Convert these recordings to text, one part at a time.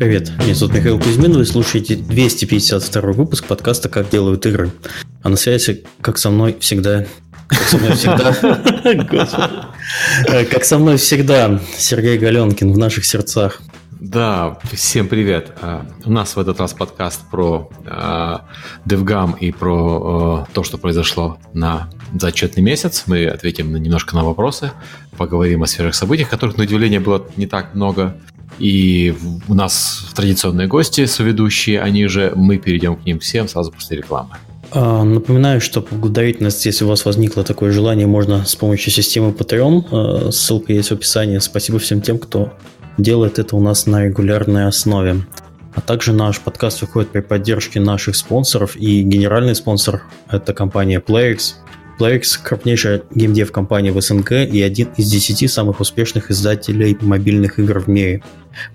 Привет, меня зовут Михаил Кузьмин, вы слушаете 252 выпуск подкаста «Как делают игры». А на связи, как со мной всегда... Как со мной всегда... Как со мной всегда, Сергей Галенкин в наших сердцах. Да, всем привет. А, у нас в этот раз подкаст про DevGam и про то, что произошло на зачетный месяц. Мы ответим немножко на вопросы, поговорим о сферах событиях, которых, на удивление, было не так много. И у нас традиционные гости, соведущие, они же, мы перейдем к ним всем сразу после рекламы. А, напоминаю, что поблагодарить нас, если у вас возникло такое желание, можно с помощью системы Patreon. А, ссылка есть в описании. Спасибо всем тем, кто делает это у нас на регулярной основе. А также наш подкаст выходит при поддержке наших спонсоров, и генеральный спонсор – это компания PlayX. PlayX – крупнейшая геймдев-компания в СНГ и один из десяти самых успешных издателей мобильных игр в мире.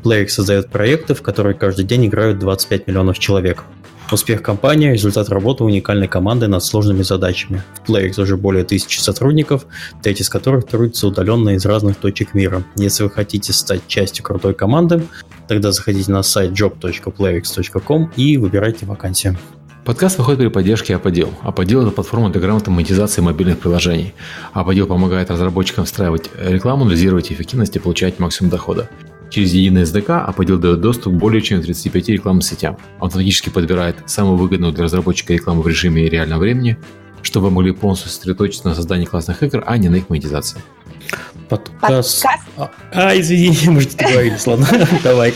PlayX создает проекты, в которые каждый день играют 25 миллионов человек. Успех компании – результат работы уникальной команды над сложными задачами. В PlayX уже более тысячи сотрудников, треть из которых трудятся удаленно из разных точек мира. Если вы хотите стать частью крутой команды, тогда заходите на сайт job.playx.com и выбирайте вакансию. Подкаст выходит при поддержке Аподел. Аподел – это платформа для грамотной монетизации мобильных приложений. Аподел помогает разработчикам встраивать рекламу, анализировать эффективность и получать максимум дохода. Через единый SDK Apodil дает доступ к более чем 35 рекламным сетям. Он автоматически подбирает самую выгодную для разработчика рекламу в режиме реального времени, чтобы вы могли полностью сосредоточиться на создании классных игр, а не на их монетизации. Подкаст. Подкаст. А, а извини, может, договорились, ладно, давай.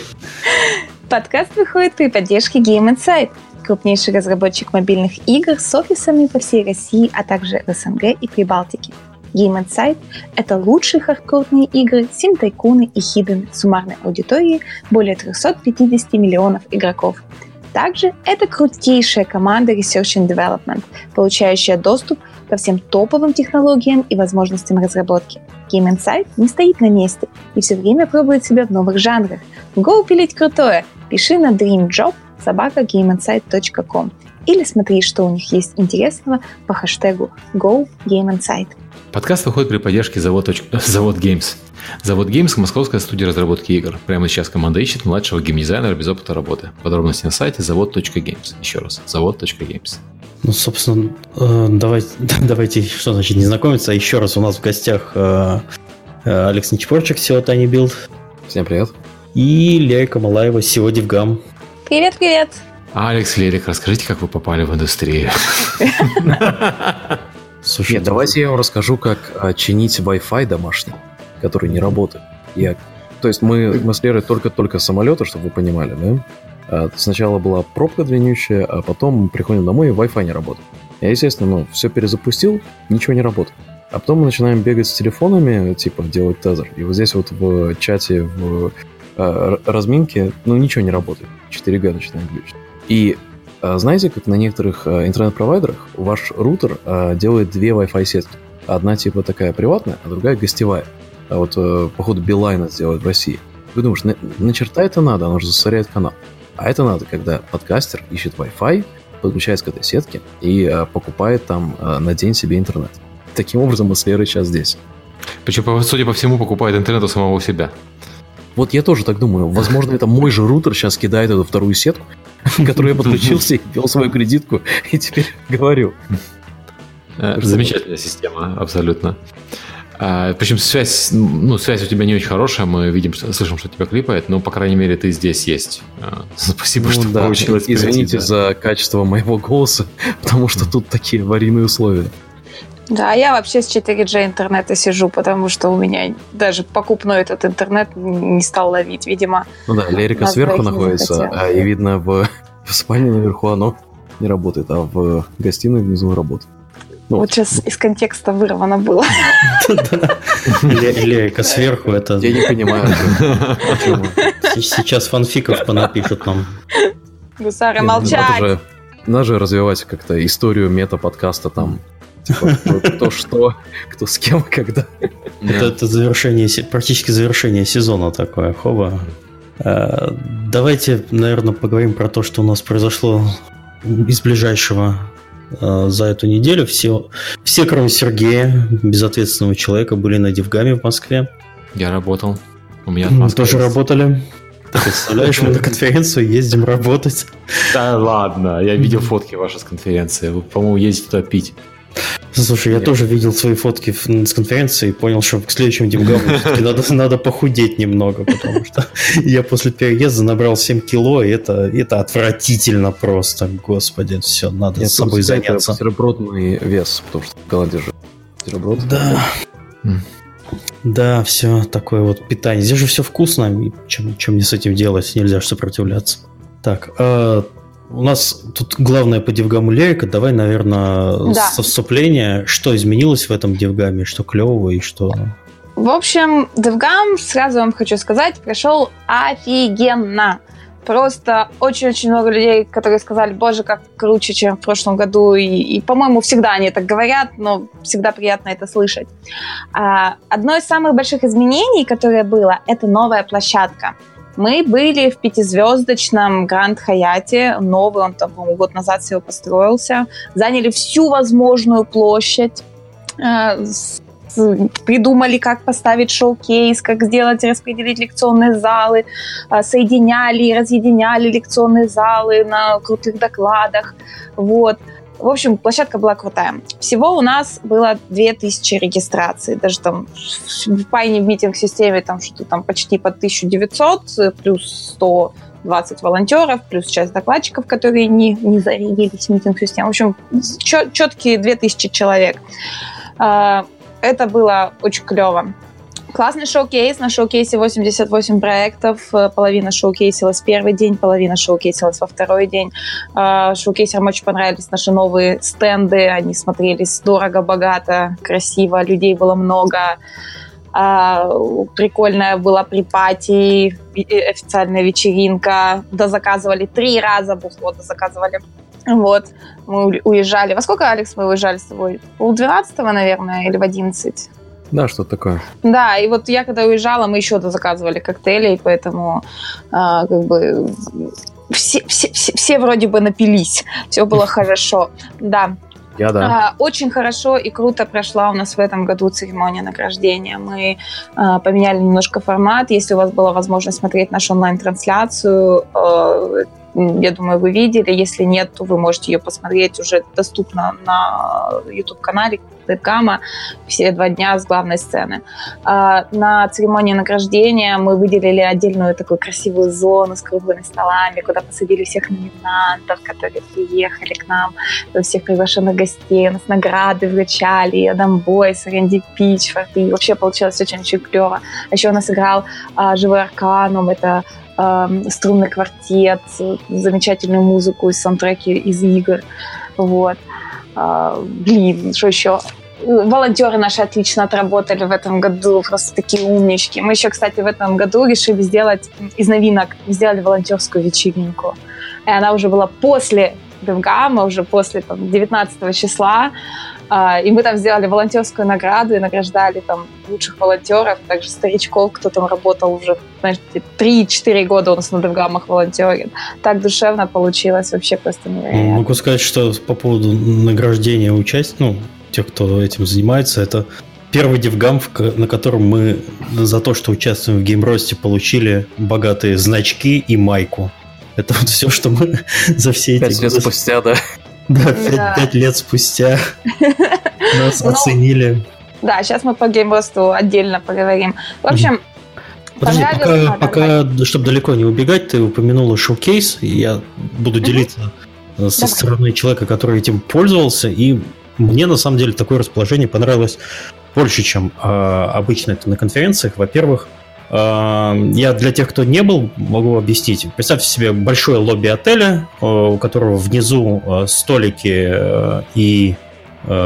Подкаст выходит при поддержке Game Insight, крупнейший разработчик мобильных игр с офисами по всей России, а также в СНГ и Прибалтике. Game Insight — это лучшие хардкорные игры, сим-тайкуны и хиден суммарной аудитории более 350 миллионов игроков. Также это крутейшая команда Research and Development, получающая доступ ко всем топовым технологиям и возможностям разработки. Game Insight не стоит на месте и все время пробует себя в новых жанрах. Go пилить крутое! Пиши на dreamjob собака gameinsight.com или смотри, что у них есть интересного по хэштегу Go Game Insight. Подкаст выходит при поддержке завод, завод Games. Завод Games – московская студия разработки игр. Прямо сейчас команда ищет младшего геймдизайнера без опыта работы. Подробности на сайте завод.games. Еще раз, завод.games. Ну, собственно, э, давайте, давайте, что значит не знакомиться, а еще раз у нас в гостях э, э, Алекс Нечпорчик, SEO Tiny Build. Всем привет. И Лерика Малаева, SEO DevGam. Привет-привет. Алекс, Лерик, расскажите, как вы попали в индустрию. Слушай, Нет, давайте я вам расскажу, как чинить Wi-Fi домашний, который не работает. Я... То есть мы, мы с Лерой только-только самолета, чтобы вы понимали, да? А, сначала была пробка длиннющая, а потом мы приходим домой, и Wi-Fi не работает. Я, естественно, ну, все перезапустил, ничего не работает. А потом мы начинаем бегать с телефонами, типа делать тезер. И вот здесь вот в чате, в э, разминке, ну, ничего не работает. 4G начинает глючить. И а, знаете, как на некоторых а, интернет-провайдерах ваш рутер делает две Wi-Fi сетки. Одна типа такая приватная, а другая гостевая. А вот, походу, Билайн сделает в России. Вы думаешь, на, на черта это надо, оно же засоряет канал. А это надо, когда подкастер ищет Wi-Fi, подключается к этой сетке и а, покупает там а, на день себе интернет. Таким образом, мы с Лерой сейчас здесь. Причем, судя по всему, покупает интернет у самого себя. Вот я тоже так думаю. Возможно, это мой же рутер сейчас кидает эту вторую сетку, которую я подключился и ввел свою кредитку, и теперь говорю. Э, замечательная система, абсолютно. А, причем связь, ну, связь у тебя не очень хорошая, мы видим, слышим, что тебя клипает, но, по крайней мере, ты здесь есть. А, спасибо, ну, что да. получилось. Извините за качество моего голоса, потому что тут такие аварийные условия. Да, я вообще с 4G интернета сижу, потому что у меня даже покупной этот интернет не стал ловить, видимо. Ну да, Лерика сверху находится, а, и видно в, в спальне наверху оно не работает, а в гостиной внизу работает. Ну, вот сейчас из контекста вырвано было. Лерика сверху, это... Я не понимаю, почему. Сейчас фанфиков понапишут нам. Гусары, молчать! Надо же развивать как-то историю мета-подкаста там Типа, кто что, кто с кем, когда. Это, завершение, практически завершение сезона такое, хоба. А, давайте, наверное, поговорим про то, что у нас произошло из ближайшего а, за эту неделю. Все, все, кроме Сергея, безответственного человека, были на Дивгаме в Москве. Я работал. У меня Мы тоже работали. Ты представляешь, мы на конференцию ездим работать. Да ладно, я видел фотки ваши с конференции. Вы, по-моему, ездите туда пить. Слушай, я Нет. тоже видел свои фотки с конференции и понял, что к следующему Димгаму надо, надо похудеть немного, потому что я после переезда набрал 7 кило, и это, это отвратительно просто. Господи, все, надо с собой заняться. Это бутербродный вес, потому что в голоде же бутерброд. Да. Да, все такое вот питание. Здесь же все вкусно, чем, чем мне с этим делать, нельзя сопротивляться. Так, э, у нас тут главное по девгаму лирика. Давай, наверное, да. со вступления. Что изменилось в этом девгаме, что клевого и что... В общем, девгам, сразу вам хочу сказать, прошел офигенно. Просто очень-очень много людей, которые сказали, боже, как круче, чем в прошлом году. И, и по-моему, всегда они так говорят, но всегда приятно это слышать. А, одно из самых больших изменений, которое было, это новая площадка. Мы были в пятизвездочном Гранд Хаяте, новый, он там, по-моему, год назад всего построился, заняли всю возможную площадь, э, придумали, как поставить шоу-кейс, как сделать, распределить лекционные залы, э, соединяли и разъединяли лекционные залы на крутых докладах. Вот. В общем, площадка была крутая. Всего у нас было 2000 регистраций. Даже там в Пайне в митинг-системе там что-то там почти под 1900, плюс 120 волонтеров, плюс часть докладчиков, которые не, не зарядились в митинг-систему. В общем, четкие 2000 человек. А, это было очень клево. Классный шоу-кейс. На шоу-кейсе 88 проектов. Э, половина шоу-кейсилась первый день, половина шоу-кейсилась во второй день. Э, шоу-кейсерам очень понравились наши новые стенды. Они смотрелись дорого, богато, красиво. Людей было много. А, прикольная была при пати, официальная вечеринка. Да заказывали три раза бухло, да заказывали. Вот, мы уезжали. Во сколько, Алекс, мы уезжали с тобой? Пол двенадцатого, наверное, или в одиннадцать? Да, что такое. Да, и вот я когда уезжала, мы еще заказывали коктейли, поэтому э, как бы все, все, все, все вроде бы напились, все было хорошо. Да. Я да. Очень хорошо и круто прошла у нас в этом году церемония награждения. Мы э, поменяли немножко формат. Если у вас была возможность смотреть нашу онлайн-трансляцию, э, я думаю, вы видели. Если нет, то вы можете ее посмотреть. Уже доступно на YouTube-канале Гамма все два дня с главной сцены. А, на церемонии награждения мы выделили отдельную такую красивую зону с круглыми столами, куда посадили всех номинантов, которые приехали к нам, всех приглашенных гостей. У нас награды вручали, Адам Бойс, Рэнди Пичфорд. И вообще получилось очень-очень клево. А еще у нас играл а, живой Арканум. Это струнный квартет, замечательную музыку из саундтреки из игр. Вот. А, блин, что еще? Волонтеры наши отлично отработали в этом году, просто такие умнички. Мы еще, кстати, в этом году решили сделать из новинок, сделали волонтерскую вечеринку. И она уже была после Девгама, уже после там, 19 числа. А, и мы там сделали волонтерскую награду и награждали там лучших волонтеров, также старичков, кто там работал уже, знаешь, 3-4 года у нас на Девгамах волонтерит. Так душевно получилось, вообще просто невероятно. Могу сказать, что по поводу награждения участия, ну, тех, кто этим занимается, это первый девгам, на котором мы за то, что участвуем в геймросте, получили богатые значки и майку. Это вот все, что мы за все эти Пять лет спустя, да. Да, пять, да. пять лет спустя нас ну, оценили. Да, сейчас мы по геймросту отдельно поговорим. В общем, Подожди, пока, пока чтобы далеко не убегать, ты упомянула шоу-кейс, и я буду делиться mm-hmm. со Давай. стороны человека, который этим пользовался, и мне на самом деле такое расположение понравилось больше, чем э, обычно это на конференциях. Во-первых, я для тех, кто не был, могу объяснить. Представьте себе большое лобби отеля, э, у которого внизу э, столики э, и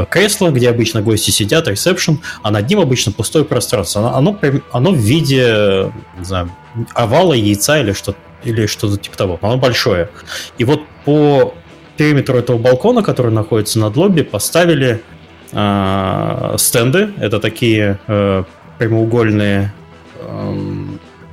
кресло, где обычно гости сидят, ресепшн, а над ним обычно пустое пространство. Оно, оно в виде, не знаю, овала, яйца или что-то или что-то типа того. Оно большое. И вот по периметру этого балкона, который находится над лобби, поставили э, стенды. Это такие э, прямоугольные Эм,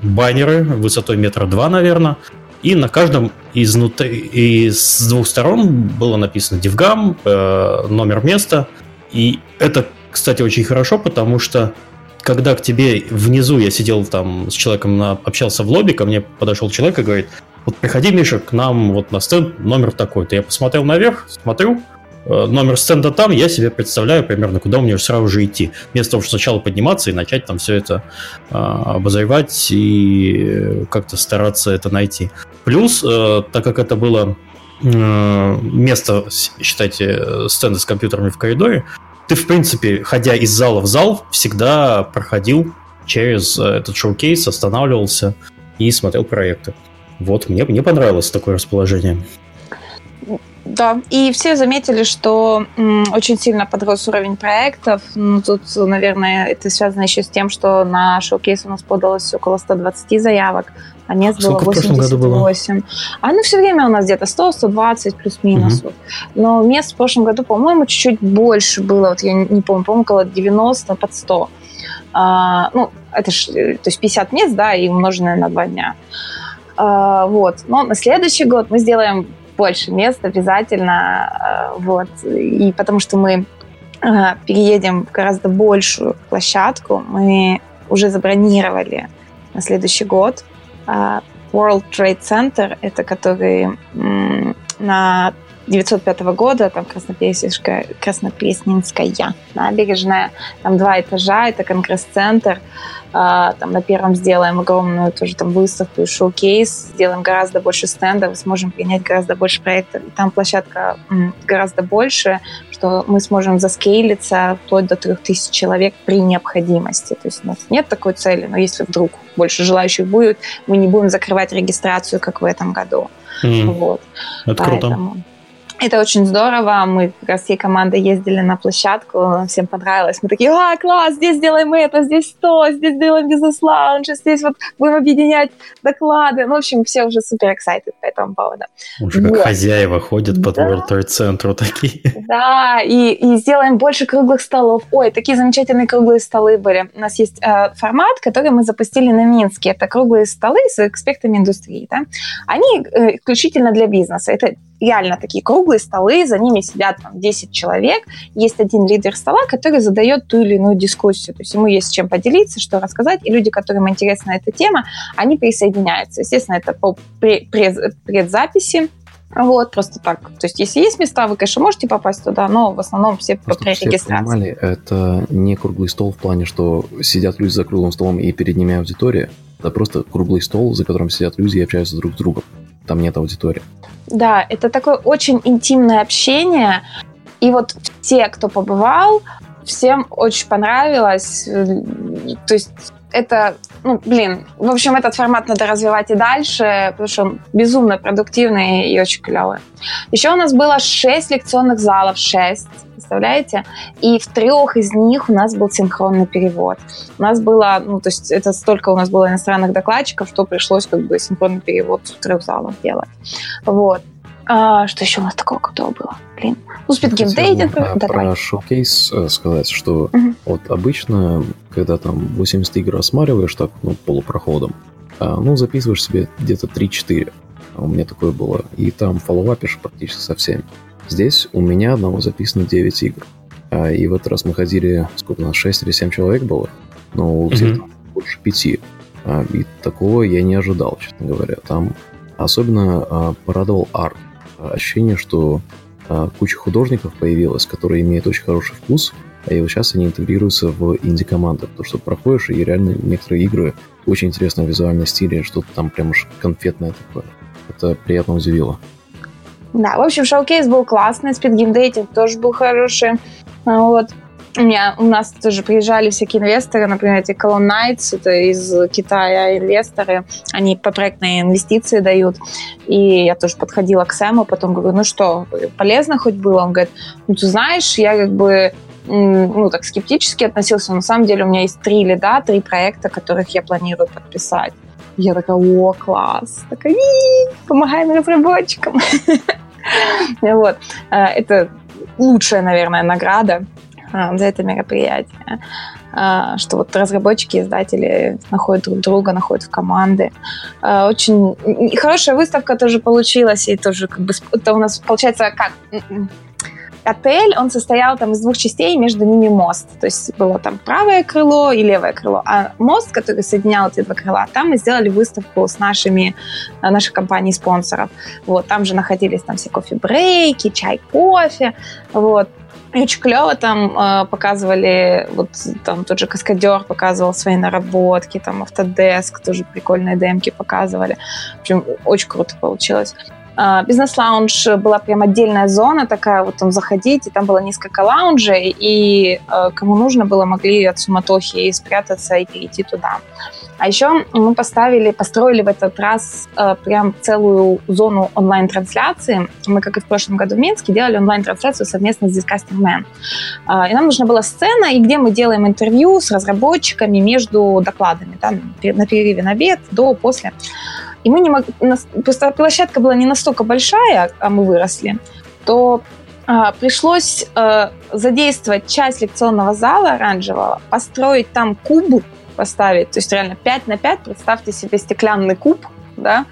баннеры высотой метра два, наверное. И на каждом изнутри, из двух сторон было написано Дивгам, э, номер места. И это, кстати, очень хорошо, потому что когда к тебе внизу, я сидел там с человеком, на, общался в лобби, ко мне подошел человек и говорит, вот приходи, Миша, к нам вот на стенд номер такой-то. Я посмотрел наверх, смотрю, номер стенда там, я себе представляю примерно, куда мне сразу же идти. Вместо того, чтобы сначала подниматься и начать там все это э, обозревать и как-то стараться это найти. Плюс, э, так как это было э, место, считайте, стенда с компьютерами в коридоре, ты, в принципе, ходя из зала в зал, всегда проходил через э, этот шоу-кейс, останавливался и смотрел проекты. Вот, мне, мне понравилось такое расположение. Да, и все заметили, что очень сильно подрос уровень проектов. Ну, тут, наверное, это связано еще с тем, что на шоу-кейс у нас подалось около 120 заявок, а мест было 88. Было? А ну все время у нас где-то 100-120 плюс-минус. Угу. Но мест в прошлом году, по-моему, чуть-чуть больше было. Вот я не помню, по-моему, около 90 под 100. А, ну, это ж, то есть 50 мест, да, и умноженное на 2 дня. А, вот. Но на следующий год мы сделаем больше мест обязательно. А, вот. И потому что мы а, переедем в гораздо большую площадку. Мы уже забронировали на следующий год а, World Trade Center, это который на 905 года, там Краснопресненская, Краснопресненская набережная, там два этажа, это конгресс-центр, а, там на первом сделаем огромную тоже там выставку и шоу-кейс, сделаем гораздо больше стендов, сможем принять гораздо больше проектов. Там площадка гораздо больше, что мы сможем заскейлиться вплоть до 3000 человек при необходимости. То есть у нас нет такой цели, но если вдруг больше желающих будет, мы не будем закрывать регистрацию, как в этом году. Mm. Вот. Это Поэтому... круто. Это очень здорово. Мы как раз всей командой ездили на площадку, всем понравилось. Мы такие, а, класс, здесь делаем это, здесь то, здесь делаем бизнес-лаунж, здесь вот будем объединять доклады. Ну, в общем, все уже супер excited по этому поводу. Уже вот. как хозяева ходят по да. World Trade центру такие. Да, и, и сделаем больше круглых столов. Ой, такие замечательные круглые столы были. У нас есть э, формат, который мы запустили на Минске. Это круглые столы с экспертами индустрии. Да? Они э, исключительно для бизнеса. Это реально такие круглые столы, за ними сидят там, 10 человек, есть один лидер стола, который задает ту или иную дискуссию, то есть ему есть чем поделиться, что рассказать, и люди, которым интересна эта тема, они присоединяются. Естественно, это по предзаписи, вот, просто так. То есть, если есть места, вы, конечно, можете попасть туда, но в основном все по регистрации. Понимали, это не круглый стол в плане, что сидят люди за круглым столом и перед ними аудитория. Это просто круглый стол, за которым сидят люди и общаются друг с другом. Там нет аудитории. Да, это такое очень интимное общение. И вот все, кто побывал, всем очень понравилось. То есть это, ну, блин, в общем, этот формат надо развивать и дальше, потому что он безумно продуктивный и очень клевый. Еще у нас было 6 лекционных залов, 6, представляете? И в трех из них у нас был синхронный перевод. У нас было, ну, то есть это столько у нас было иностранных докладчиков, что пришлось как бы синхронный перевод в трех залах делать. Вот. А, что еще у нас такого крутого было? Блин. Ну. А, про шоу-кейс э, сказать, что угу. вот обычно, когда там 80 игр осматриваешь так, ну, полупроходом, а, ну, записываешь себе где-то 3-4. А у меня такое было. И там фоллоуапишь практически со всеми. Здесь у меня одного записано 9 игр. А, и в этот раз мы ходили, сколько у нас, 6 или 7 человек было? Ну, где-то больше 5. А, и такого я не ожидал, честно говоря. Там особенно а, порадовал арт ощущение, что а, куча художников появилась, которые имеют очень хороший вкус, а и вот сейчас они интегрируются в инди-команды, потому что проходишь, и реально некоторые игры очень интересно в визуальном стиле, что-то там прям уж конфетное такое. Это приятно удивило. Да, в общем, шоу-кейс был классный, Dating тоже был хороший. Вот. У меня у нас тоже приезжали всякие инвесторы, например, эти Colon Knights, это из Китая инвесторы, они по проектные инвестиции дают. И я тоже подходила к Сэму, потом говорю, ну что, полезно хоть было? Он говорит, ну ты знаешь, я как бы ну, так скептически относился. На самом деле у меня есть три лида, три проекта, которых я планирую подписать. Я такая, о, класс. Такая, помогаем разработчикам. Вот. Э, это лучшая, наверное, награда а, за это мероприятие. А, что вот разработчики, издатели находят друг друга, находят в команды. А, очень хорошая выставка тоже получилась, и тоже как бы это у нас получается как отель, он состоял там из двух частей, между ними мост. То есть было там правое крыло и левое крыло. А мост, который соединял эти два крыла, там мы сделали выставку с нашими, э, нашей компанией спонсоров. Вот, там же находились там все кофе-брейки, чай, кофе. Вот. И очень клево там э, показывали, вот там тот же Каскадер показывал свои наработки, там Autodesk тоже прикольные демки показывали. В общем, очень круто получилось. А, бизнес-лаунж была прям отдельная зона такая, вот там заходить, и там было несколько лаунжей, и э, кому нужно было, могли от суматохи спрятаться и перейти туда. А еще мы поставили, построили в этот раз э, прям целую зону онлайн-трансляции. Мы, как и в прошлом году в Минске, делали онлайн-трансляцию совместно с Disgusting Man. Э, и нам нужна была сцена, и где мы делаем интервью с разработчиками между докладами, да, на перерыве на обед, до, после. И мы не могли... Площадка была не настолько большая, а мы выросли, то а, пришлось а, задействовать часть лекционного зала оранжевого, построить там куб, поставить, то есть реально 5 на 5, представьте себе стеклянный куб, да,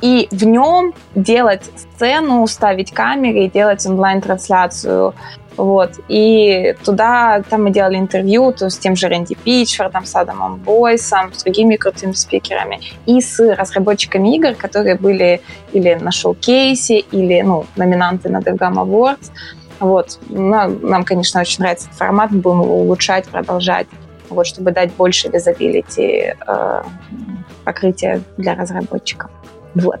и в нем делать сцену, ставить камеры и делать онлайн-трансляцию вот. И туда, там мы делали интервью то с тем же Рэнди Питчфордом, с Адамом Бойсом, с другими крутыми спикерами и с разработчиками игр, которые были или на шоу-кейсе, или ну, номинанты на DevGam Awards. Вот. Нам, нам, конечно, очень нравится этот формат, будем его улучшать, продолжать, вот, чтобы дать больше визабилити, э, покрытия для разработчиков. Вот.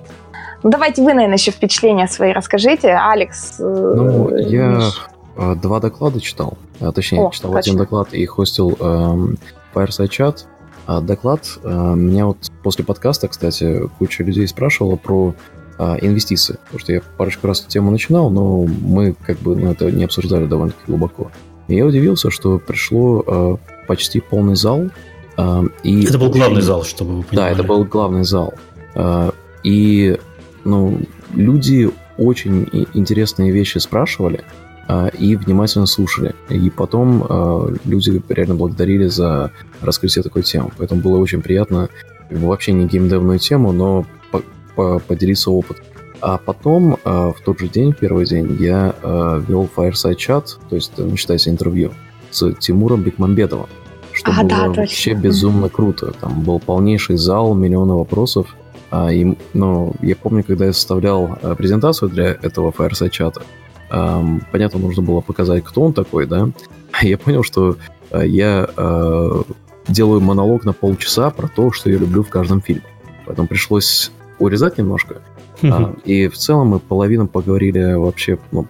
Ну, давайте вы, наверное, еще впечатления свои расскажите. Алекс. Э, ну, я а, два доклада читал. А, точнее, О, читал точно. один доклад и хостил эм, Fireside Chat. А доклад э, меня вот после подкаста, кстати, куча людей спрашивала про э, инвестиции. Потому что я парочку раз эту тему начинал, но мы как бы ну, это не обсуждали довольно-таки глубоко. И я удивился, что пришло э, почти полный зал. Э, и это был главный зал, чтобы вы понимали. Да, это был главный зал. Э, и ну, люди очень интересные вещи спрашивали. А, и внимательно слушали. И потом э, люди реально благодарили за раскрытие такой темы. Поэтому было очень приятно вообще не геймдевную тему, но по по поделиться опытом. А потом, э, в тот же день, первый день, я э, вел Fireside Chat, то есть, ну, считайте, интервью с Тимуром Бекмамбетовым, что а, было да, вообще точно. безумно круто. Там был полнейший зал, миллионы вопросов. А, и, ну, я помню, когда я составлял презентацию для этого Fireside чата, понятно, нужно было показать, кто он такой, да, я понял, что э, я э, делаю монолог на полчаса про то, что я люблю в каждом фильме. Поэтому пришлось урезать немножко. А, и в целом мы половину поговорили вообще, ну,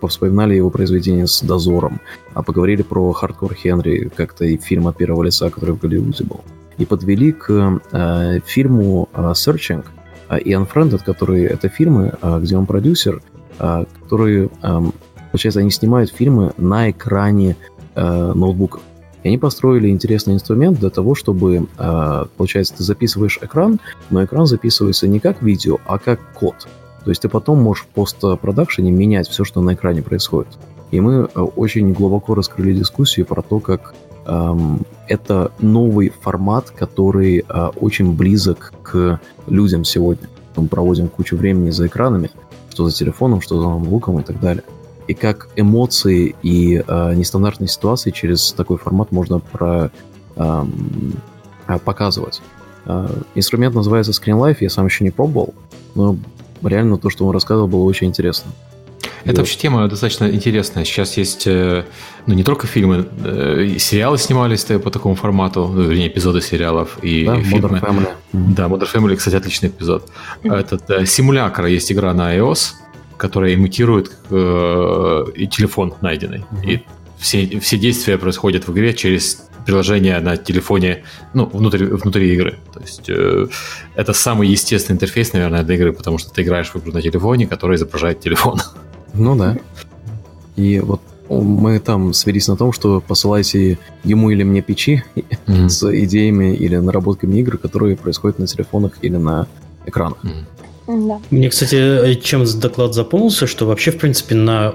повспоминали его произведение с дозором, а поговорили про хардкор Хенри, как-то и фильм от первого лица, который в Голливуде был. И подвели к э, фильму э, Searching э, и Unfriended, которые это фильмы, э, где он продюсер, которые, получается, они снимают фильмы на экране э, ноутбуков. И они построили интересный инструмент для того, чтобы, а, получается, ты записываешь экран, но экран записывается не как видео, а как код. То есть ты потом можешь в постпродакшене менять все, что на экране происходит. И мы э, очень глубоко раскрыли дискуссию про то, как эм, это новый формат, который э, очень близок к людям сегодня. Мы проводим кучу времени за экранами, что за телефоном, что за ноутбуком и так далее. И как эмоции и э, нестандартные ситуации через такой формат можно про, э, показывать. Э, инструмент называется Screen Life, я сам еще не пробовал, но реально то, что он рассказывал, было очень интересно. Это вообще тема достаточно интересная. Сейчас есть, э, ну, не только фильмы, э, сериалы снимались по такому формату, ну, вернее, эпизоды сериалов и да, фильмы. Modern Family. Да, Modern Family, кстати, отличный эпизод. Этот э, симулятор есть игра на iOS, которая имитирует э, и телефон найденный. Mm-hmm. И все, все действия происходят в игре через приложение на телефоне, ну, внутри, внутри игры. То есть э, это самый естественный интерфейс, наверное, для игры, потому что ты играешь в игру на телефоне, который изображает телефон. Ну да. И вот мы там свелись на том, что посылайте ему или мне печи mm-hmm. с идеями или наработками игр, которые происходят на телефонах или на экранах. Mm-hmm. Да. Мне, кстати, чем доклад запомнился, что вообще, в принципе, на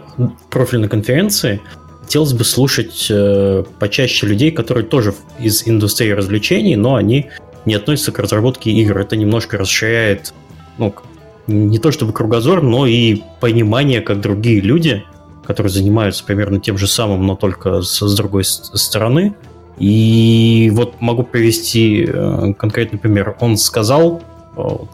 профильной конференции хотелось бы слушать э, почаще людей, которые тоже из индустрии развлечений, но они не относятся к разработке игр. Это немножко расширяет ну, не то чтобы кругозор, но и понимание, как другие люди, которые занимаются примерно тем же самым, но только с, с другой стороны. И вот могу привести э, конкретный пример. Он сказал,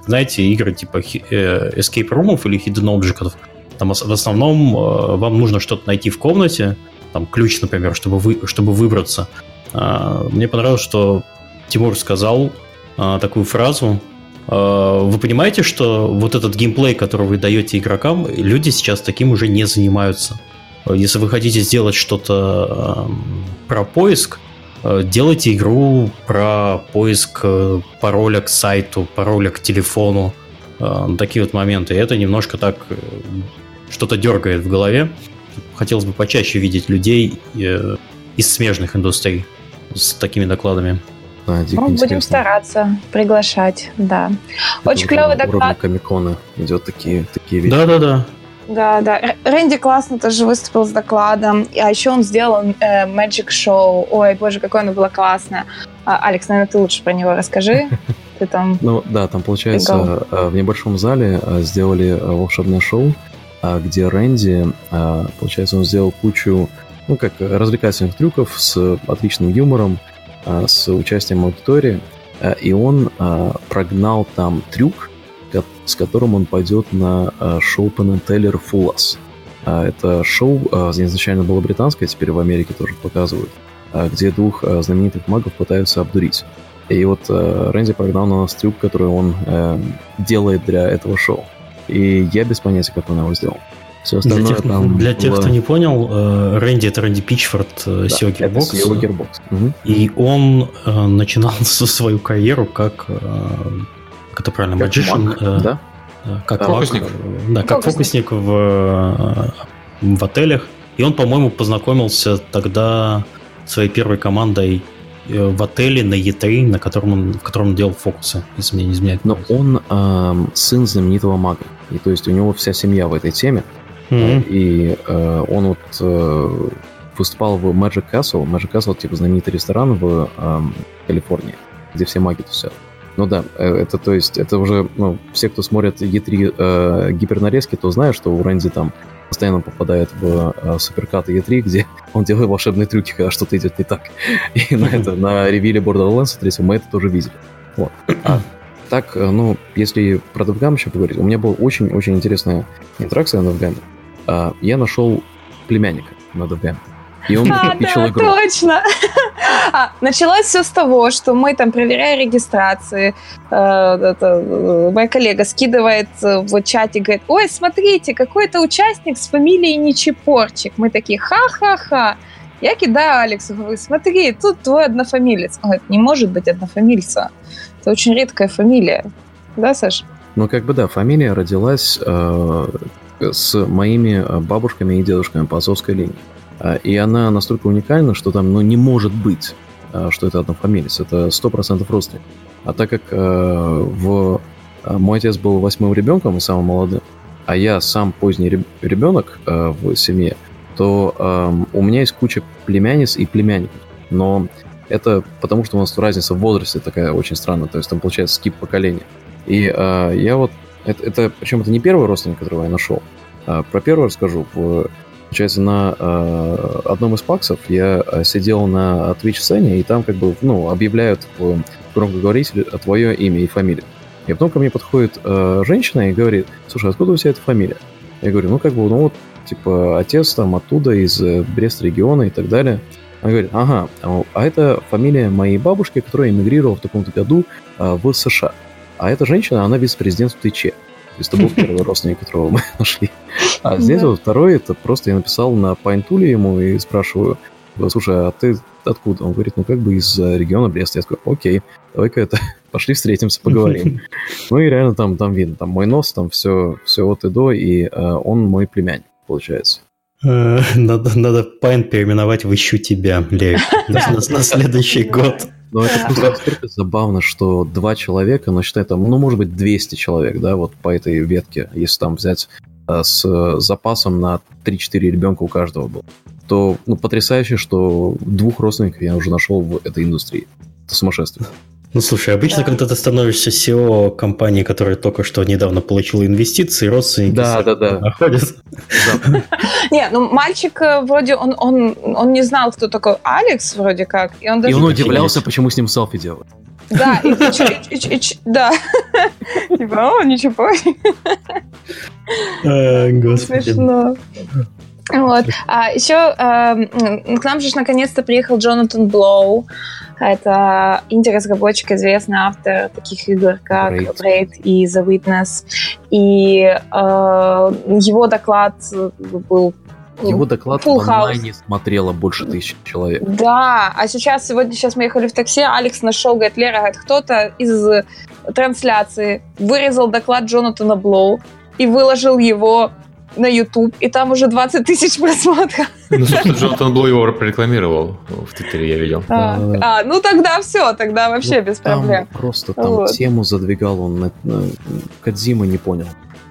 знаете, игры типа Escape Room или Hidden Objects, там в основном вам нужно что-то найти в комнате, там ключ, например, чтобы, вы, чтобы выбраться. Мне понравилось, что Тимур сказал такую фразу, Э, вы понимаете, что вот этот геймплей, который вы даете игрокам, люди сейчас таким уже не занимаются. Если вы хотите сделать что-то эм, про поиск, э, делайте игру про поиск э, пароля к сайту, пароля к телефону, такие вот моменты. И это немножко так что-то дергает в голове. Хотелось бы почаще видеть людей из смежных индустрий с такими докладами. Да, дико ну, будем стараться приглашать, да. Это Очень клевый доклад. Комикона идет такие, такие вещи. Да-да-да. Да, да. Рэнди классно тоже выступил с докладом. А еще он сделал э, Magic Show. Ой, боже, какое оно было классное. А, Алекс, наверное, ты лучше про него расскажи. Ты там... Ну да, там получается э, в небольшом зале э, сделали э, волшебное шоу, где Рэнди, получается, он сделал кучу, ну как развлекательных трюков с отличным юмором, с участием аудитории, а, и он а, прогнал там трюк, с которым он пойдет на шоу Penn Teller Fullas. Это шоу изначально было британское, теперь в Америке тоже показывают, где двух знаменитых магов пытаются обдурить. И вот Рэнди прогнал на нас трюк, который он делает для этого шоу. И я без понятия, как он его сделал. Все остальное для тех, там Для тех, кто не понял, э, Рэнди это Рэнди Питчфорд э, да, SEO Gearbox. SEO Gearbox. Угу. И он э, начинал свою карьеру как, как это правильно, как magician, маг, э, да? Как фокусник. да, как фокусник, фокусник в, в отелях. И он, по-моему, познакомился тогда своей первой командой в отеле на E3, на котором он, в котором он делал фокусы, если мне не изменяет. Но он э, сын знаменитого мага. И то есть у него вся семья в этой теме. Mm-hmm. И э, он вот э, выступал в Magic Castle. Magic Castle, типа, знаменитый ресторан в э, Калифорнии, где все маги тусят. Ну да, э, это то есть, это уже, ну, все, кто смотрит E3 э, гипернарезки, то знают, что у Рэнди там постоянно попадает в э, суперкаты E3, где он делает волшебные трюки, когда что-то идет не так. И на это, на ревиле Borderlands 3 мы это тоже видели. Вот. А так, э, ну, если про DevGam еще поговорить, у меня была очень-очень интересная интеракция на DevGam. А, я нашел племянника на DevGam. И он а, пичил да, игру. точно. А, началось все с того, что мы там, проверяя регистрации, э, это, э, моя коллега скидывает в чате, говорит, ой, смотрите, какой-то участник с фамилией Ничепорчик. Мы такие, ха-ха-ха. Я кидаю Алексу, говорю, смотри, тут твой однофамилец. Он говорит, не может быть однофамильца. Это очень редкая фамилия. Да, Саш? Ну, как бы да, фамилия родилась э, с моими э, бабушками и дедушками по отцовской линии. Э, и она настолько уникальна, что там ну, не может быть, э, что это однофамилец. Это 100% родственник. А так как э, в... мой отец был восьмым ребенком и самым молодым, а я сам поздний ребенок э, в семье, то э, у меня есть куча племянниц и племянников. Но это потому, что у нас разница в возрасте такая очень странная. То есть там получается скип поколения. И э, я вот это, это, причем это не первый родственник, которого я нашел. А, про первый расскажу. В, получается, на э, одном из паксов я а, сидел на Twitch-сцене, и там как бы, ну, объявляют в громкоговорителе твое имя и фамилию. И потом ко мне подходит э, женщина и говорит, слушай, откуда у тебя эта фамилия? Я говорю, ну, как бы, ну, вот, типа, отец там оттуда, из э, Брест-региона и так далее. Она говорит, ага, а это фамилия моей бабушки, которая эмигрировала в таком-то году э, в США. А эта женщина, она вице-президент в Твиче. То есть это был первый родственник, которого мы нашли. А здесь вот второй, это просто я написал на Пайнтуле ему и спрашиваю, слушай, а ты откуда? Он говорит, ну как бы из региона Бреста. Я такой, окей, давай-ка это, пошли встретимся, поговорим. Ну и реально там, там видно, там мой нос, там все, все от и до, и э, он мой племянник, получается. Э, надо, надо Пайн переименовать в «Ищу тебя», Лев, на следующий год. Но это просто настолько забавно, что два человека, ну, считай, там, ну, может быть, 200 человек, да, вот по этой ветке, если там взять э, с запасом на 3-4 ребенка у каждого был, то, ну, потрясающе, что двух родственников я уже нашел в этой индустрии. Это сумасшествие. Ну, слушай, обычно, да. когда ты становишься SEO компании, которая только что недавно получила инвестиции, родственники да, да, да. находят. Не, ну мальчик э, вроде, он, он, он не знал, кто такой Алекс вроде как. И он, даже и он удивлялся, почему с ним селфи делают. Да, и, и, и, и, да. Типа, о, ничего. Смешно. Вот. А еще э, к нам же наконец-то приехал Джонатан Блоу. Это инди-разработчик, известный автор таких игр, как Braid, Braid и The Witness. И э, его доклад был его доклад Full в онлайне house. смотрело больше тысячи человек. Да, а сейчас, сегодня сейчас мы ехали в такси, Алекс нашел, говорит, Лера, говорит, кто-то из трансляции вырезал доклад Джонатана Блоу и выложил его на YouTube, и там уже 20 тысяч просмотров. Ну, собственно, Джонатан Блу его рекламировал в Твиттере, я видел. А, а ну тогда все, тогда вообще ну, без проблем. Просто там вот. тему задвигал он, на, на, Кадзима не понял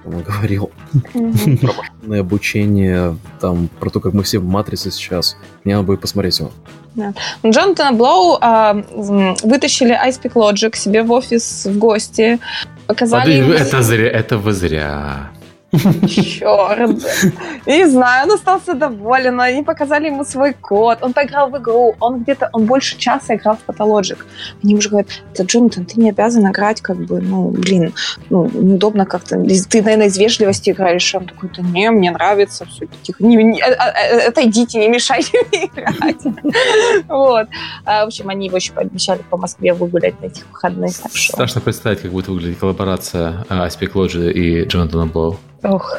он говорил про машинное обучение, там, про то, как мы все в матрице сейчас. Мне надо будет посмотреть его. Да. Джонатана Блоу э, вытащили iSpeak Logic себе в офис в гости. Показали... Подожди, это зря, это вы зря. Черт. Не знаю, он остался доволен. Они показали ему свой код. Он поиграл в игру. Он где-то, он больше часа играл в Pathologic. Они уже говорят, это Джонатан, ты не обязан играть, как бы, ну, блин, ну, неудобно как-то. Ты, наверное, из вежливости играешь. Он такой, да не, мне нравится. Все, тихо, не, не, а, а, а, отойдите, не мешайте мне играть. Вот. В общем, они его еще пообещали по Москве выгулять на этих выходных. Страшно представить, как будет выглядеть коллаборация Aspect Lodge и Джонатана Блоу. Ух,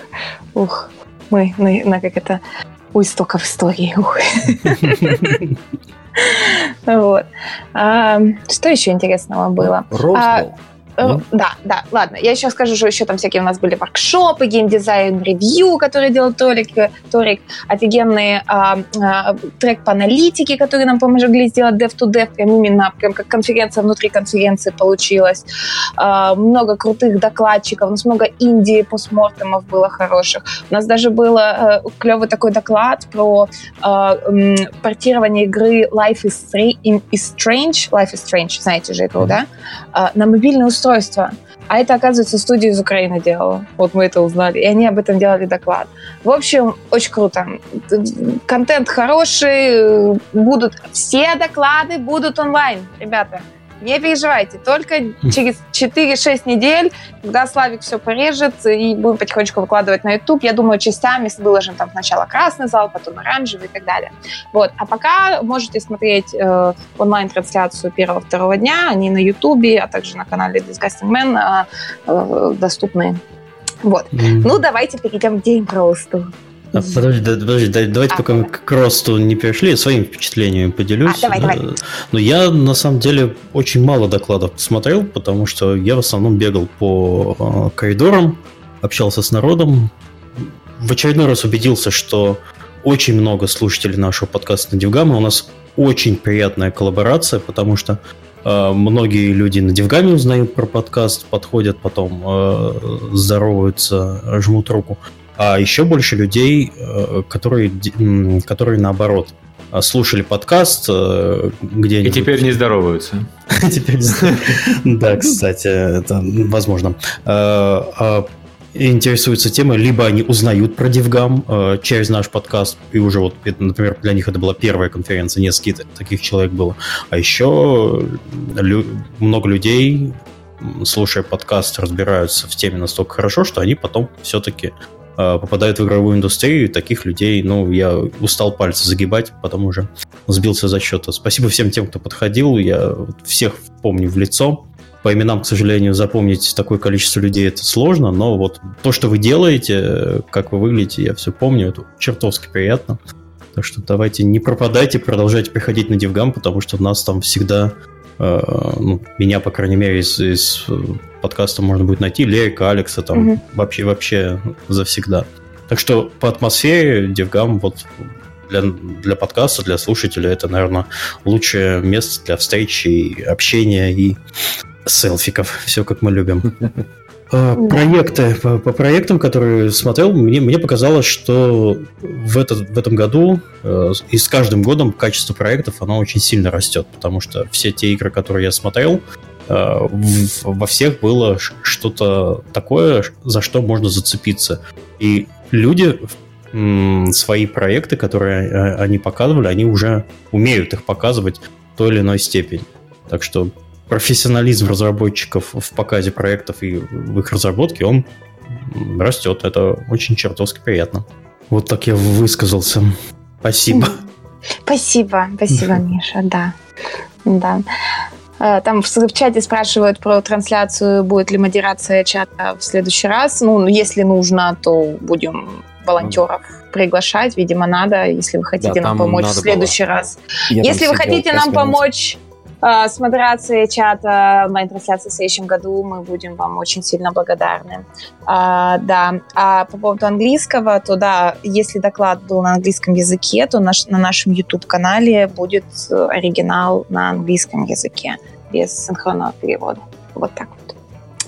ух, мы на, на как это у истоков истории. Ух. Вот. Что еще интересного было? Роузвелл. Mm. Да, да, ладно. Я еще скажу, что еще там всякие у нас были воркшопы, геймдизайн, ревью, которые делал Торик, Торик офигенные а, а, трек по аналитике, которые нам помогли сделать dev to dev, прям именно прям как конференция внутри конференции получилась. А, много крутых докладчиков, у нас много Индии, постмортемов было хороших. У нас даже был а, э, клевый такой доклад про а, м, портирование игры Life is, Strange, Life is Strange, знаете же игру, mm-hmm. да? А, на мобильное устройство устройства. А это, оказывается, студия из Украины делала. Вот мы это узнали. И они об этом делали доклад. В общем, очень круто. Контент хороший. Будут все доклады будут онлайн, ребята. Не переживайте, только через 4-6 недель, когда Славик все порежет, и будем потихонечку выкладывать на YouTube, я думаю, частями выложим там сначала красный зал, потом оранжевый и так далее. Вот. А пока можете смотреть э, онлайн-трансляцию первого-второго дня, они на YouTube, а также на канале Disgusting Man э, э, доступны. Вот. Mm. Ну, давайте перейдем к Game Roast. А, подожди, подожди, давайте а, пока мы к росту не перешли, своими впечатлениями поделюсь. А, давай, давай. Э, Но ну, я на самом деле очень мало докладов смотрел, потому что я в основном бегал по э, коридорам, общался с народом. В очередной раз убедился, что очень много слушателей нашего подкаста на Дивгаме. У нас очень приятная коллаборация, потому что э, многие люди на Дивгаме узнают про подкаст, подходят, потом здороваются, жмут руку а еще больше людей, э, которые, которые наоборот э, слушали подкаст, э, где И теперь не здороваются. Теперь Да, кстати, это возможно. А, интересуются темой, либо они узнают про DevGam через наш подкаст, и уже вот, например, для них это была первая конференция, несколько таких человек было. А еще много людей, слушая подкаст, разбираются в теме настолько хорошо, что они потом все-таки Э, попадают в игровую индустрию, таких людей, ну, я устал пальцы загибать, потом уже сбился за счета. Спасибо всем тем, кто подходил, я всех помню в лицо. По именам, к сожалению, запомнить такое количество людей это сложно, но вот то, что вы делаете, как вы выглядите, я все помню, это чертовски приятно. Так что давайте не пропадайте, продолжайте приходить на Дивгам, потому что нас там всегда ну, меня, по крайней мере, из, из э, подкаста можно будет найти, Лерика, Алекса, там угу. вообще, вообще завсегда. Так что по атмосфере DevGam вот для, для подкаста, для слушателя это, наверное, лучшее место для встречи, общения и селфиков. Все как мы любим. А, проекты. По, по проектам, которые смотрел, мне, мне показалось, что в, этот, в этом году э, и с каждым годом качество проектов оно очень сильно растет, потому что все те игры, которые я смотрел, э, во всех было что-то такое, за что можно зацепиться. И люди свои проекты, которые э, они показывали, они уже умеют их показывать в той или иной степени. Так что профессионализм разработчиков в показе проектов и в их разработке, он растет. Это очень чертовски приятно. Вот так я высказался. Спасибо. Спасибо, спасибо, Миша, да. Да. Э, там в, в чате спрашивают про трансляцию, будет ли модерация чата в следующий раз. Ну, если нужно, то будем волонтеров приглашать, видимо, надо, если вы хотите да, нам помочь в следующий было. раз. Я если вы хотите нам минут. помочь с модерацией чата моей трансляции в следующем году, мы будем вам очень сильно благодарны. А, да, а по поводу английского, то да, если доклад был на английском языке, то наш, на нашем YouTube-канале будет оригинал на английском языке без синхронного перевода. Вот так вот.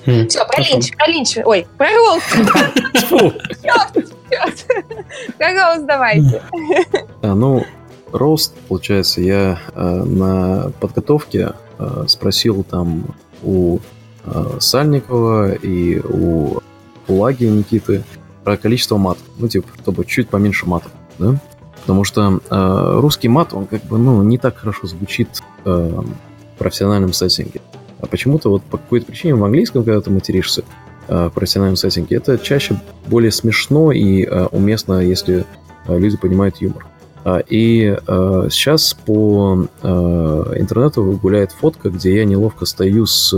Mm, Все, про линч, про линч. Ой, про черт. Про роуст давайте. А, ну, роуст, получается, я э, на подготовке э, спросил там у э, Сальникова и у Лаги Никиты про количество матов. Ну, типа, чтобы чуть поменьше матов, да? Потому что э, русский мат, он как бы, ну, не так хорошо звучит э, в профессиональном сеттинге. А почему-то вот по какой-то причине в английском, когда ты материшься э, в профессиональном сеттинге, это чаще более смешно и э, уместно, если э, люди понимают юмор. А, и э, сейчас по э, интернету гуляет фотка, где я неловко стою с,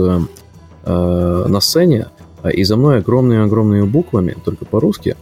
на сцене, и за мной огромными-огромными буквами, только по-русски,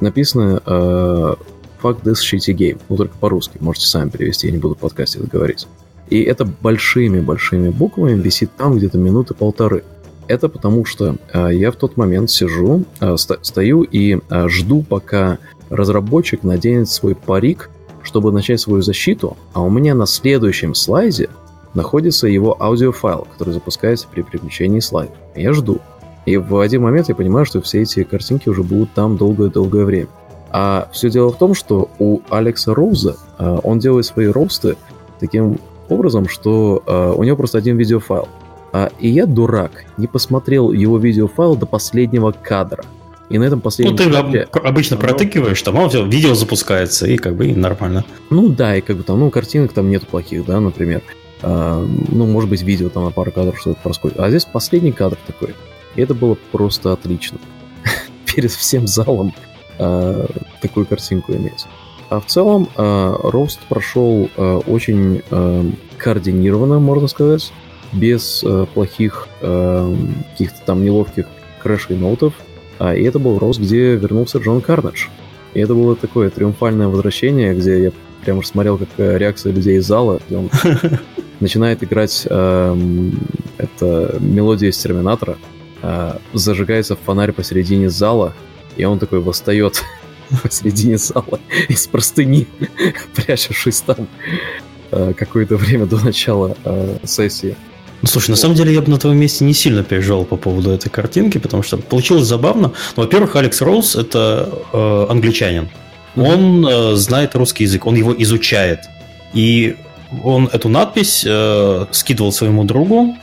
написано «Fuck this shitty game». Ну, только по-русски. Можете сами перевести, я не буду в подкасте это говорить. И это большими-большими буквами висит там где-то минуты полторы. Это потому что я в тот момент сижу, ст- стою и жду, пока разработчик наденет свой парик, чтобы начать свою защиту, а у меня на следующем слайде находится его аудиофайл, который запускается при переключении слайда. Я жду. И в один момент я понимаю, что все эти картинки уже будут там долгое-долгое время. А все дело в том, что у Алекса Роуза э, он делает свои роусты таким образом, что э, у него просто один видеофайл. А, и я, дурак, не посмотрел его видеофайл до последнего кадра. И на этом последнем Ну, ты кадре... обычно протыкиваешь, там, а все, видео запускается, и как бы и нормально. Ну да, и как бы там, ну, картинок там нету плохих, да, например. А, ну, может быть, видео там на пару кадров что-то проскочит. А здесь последний кадр такой. И это было просто отлично. Перед всем залом а, такую картинку иметь. А в целом э, рост прошел э, очень э, координированно, можно сказать, без э, плохих э, каких-то там неловких крэшей ноутов. А, и это был рост, где вернулся Джон Карнедж. И это было такое триумфальное возвращение, где я прямо смотрел, как реакция людей из зала, где он начинает играть э, это мелодия из Терминатора, э, зажигается фонарь посередине зала, и он такой восстает посередине зала из простыни, прячавшись там э, какое-то время до начала э, сессии. Ну, слушай, на самом деле я бы на твоем месте не сильно переживал по поводу этой картинки, потому что получилось забавно. Ну, во-первых, Алекс Роуз это э, англичанин. Он э, знает русский язык, он его изучает. И он эту надпись э, скидывал своему другу,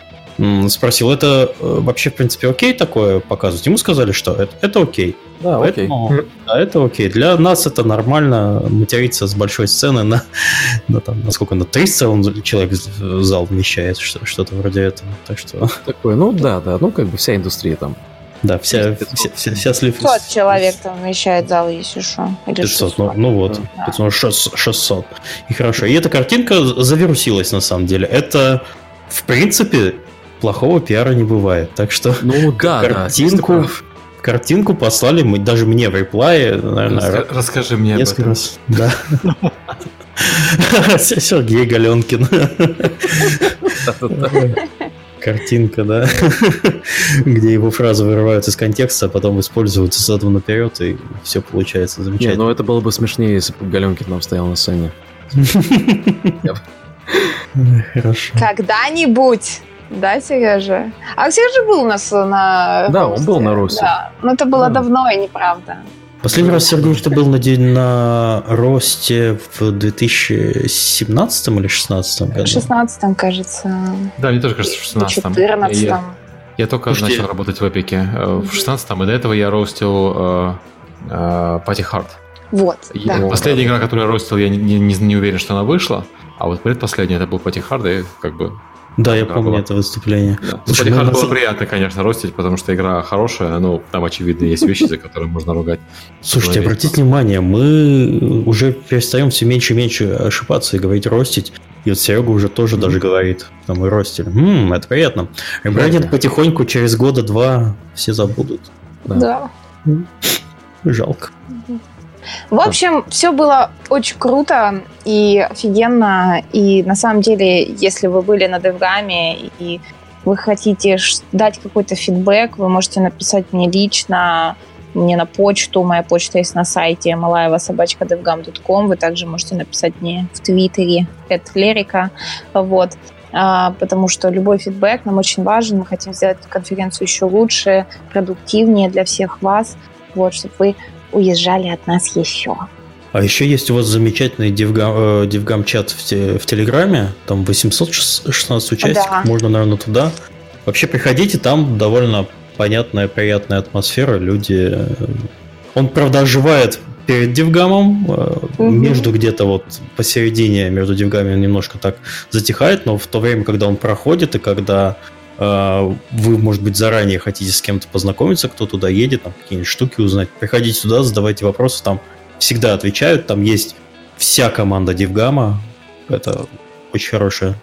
спросил, это э, вообще, в принципе, окей такое показывать? Ему сказали, что это, это окей. Да, Поэтому, окей. Да, это окей. Для нас это нормально материться с большой сцены на, на там, насколько на 300 он человек в зал вмещает, что-то вроде этого. Так что... Такое, ну да, да, ну как бы вся индустрия там. Да, вся, вся, вся, вся слив... 500 человек там вмещает зал, если что. Или 500, 600. Ну, ну вот, да. 600. И хорошо. И эта картинка завирусилась на самом деле. Это, в принципе, плохого пиара не бывает. Так что ну, да, картинку, да, картинку послали мы, даже мне в реплае, наверное. Расскажи мне об этом. Раз. Да. Сергей Галенкин. Картинка, да, где его фразы вырываются из контекста, а потом используются задом наперед, и все получается замечательно. Не, ну это было бы смешнее, если бы Галенкин нам стоял на сцене. Хорошо. Когда-нибудь да, Сережа? А Сережа был у нас на... Да, он был на Руси. Да, но это было да. давно и неправда. Последний раз, Сергей, ты был на, день, на росте в 2017 или 2016 году? В 16 кажется. Да, мне тоже кажется, в 16 В 14 я, я только Слушайте, начал работать в Эпике э, в 16 и до этого я ростил э, э, Пати Харт. Вот, да. Последняя игра, которую я ростил, я не, не, не уверен, что она вышла, а вот предпоследняя это был Пати Харт, и как бы да, я помню была. это выступление. Да. Слушай, ну, было приятно, конечно, ростить, потому что игра хорошая, но там, очевидно, есть вещи, за которые можно ругать. Слушайте, обратите внимание, мы уже перестаем все меньше и меньше ошибаться и говорить ростить. И вот Серега уже тоже mm-hmm. даже говорит, что мы ростили. Ммм, это приятно. Ребрендинг потихоньку через года два все забудут. Да. да. Жалко. В общем, все было очень круто и офигенно. И на самом деле, если вы были на девгаме и вы хотите дать какой-то фидбэк, вы можете написать мне лично, мне на почту. Моя почта есть на сайте malaeva.devgam.com. Вы также можете написать мне в твиттере лерика. Вот. А, потому что любой фидбэк нам очень важен. Мы хотим сделать конференцию еще лучше, продуктивнее для всех вас. Вот, чтобы вы уезжали от нас еще. А еще есть у вас замечательный DevGAMM, э, DevGAMM чат в, те, в Телеграме, там 816 участников, да. можно, наверное, туда. Вообще приходите, там довольно понятная, приятная атмосфера, люди... Э, он, правда, оживает перед DevGAMM ом, угу. между где-то вот посередине, между DevGAMM ами он немножко так затихает, но в то время, когда он проходит и когда вы, может быть, заранее хотите с кем-то познакомиться, кто туда едет, там какие-нибудь штуки узнать, приходите сюда, задавайте вопросы, там всегда отвечают, там есть вся команда Дивгама, это очень хорошая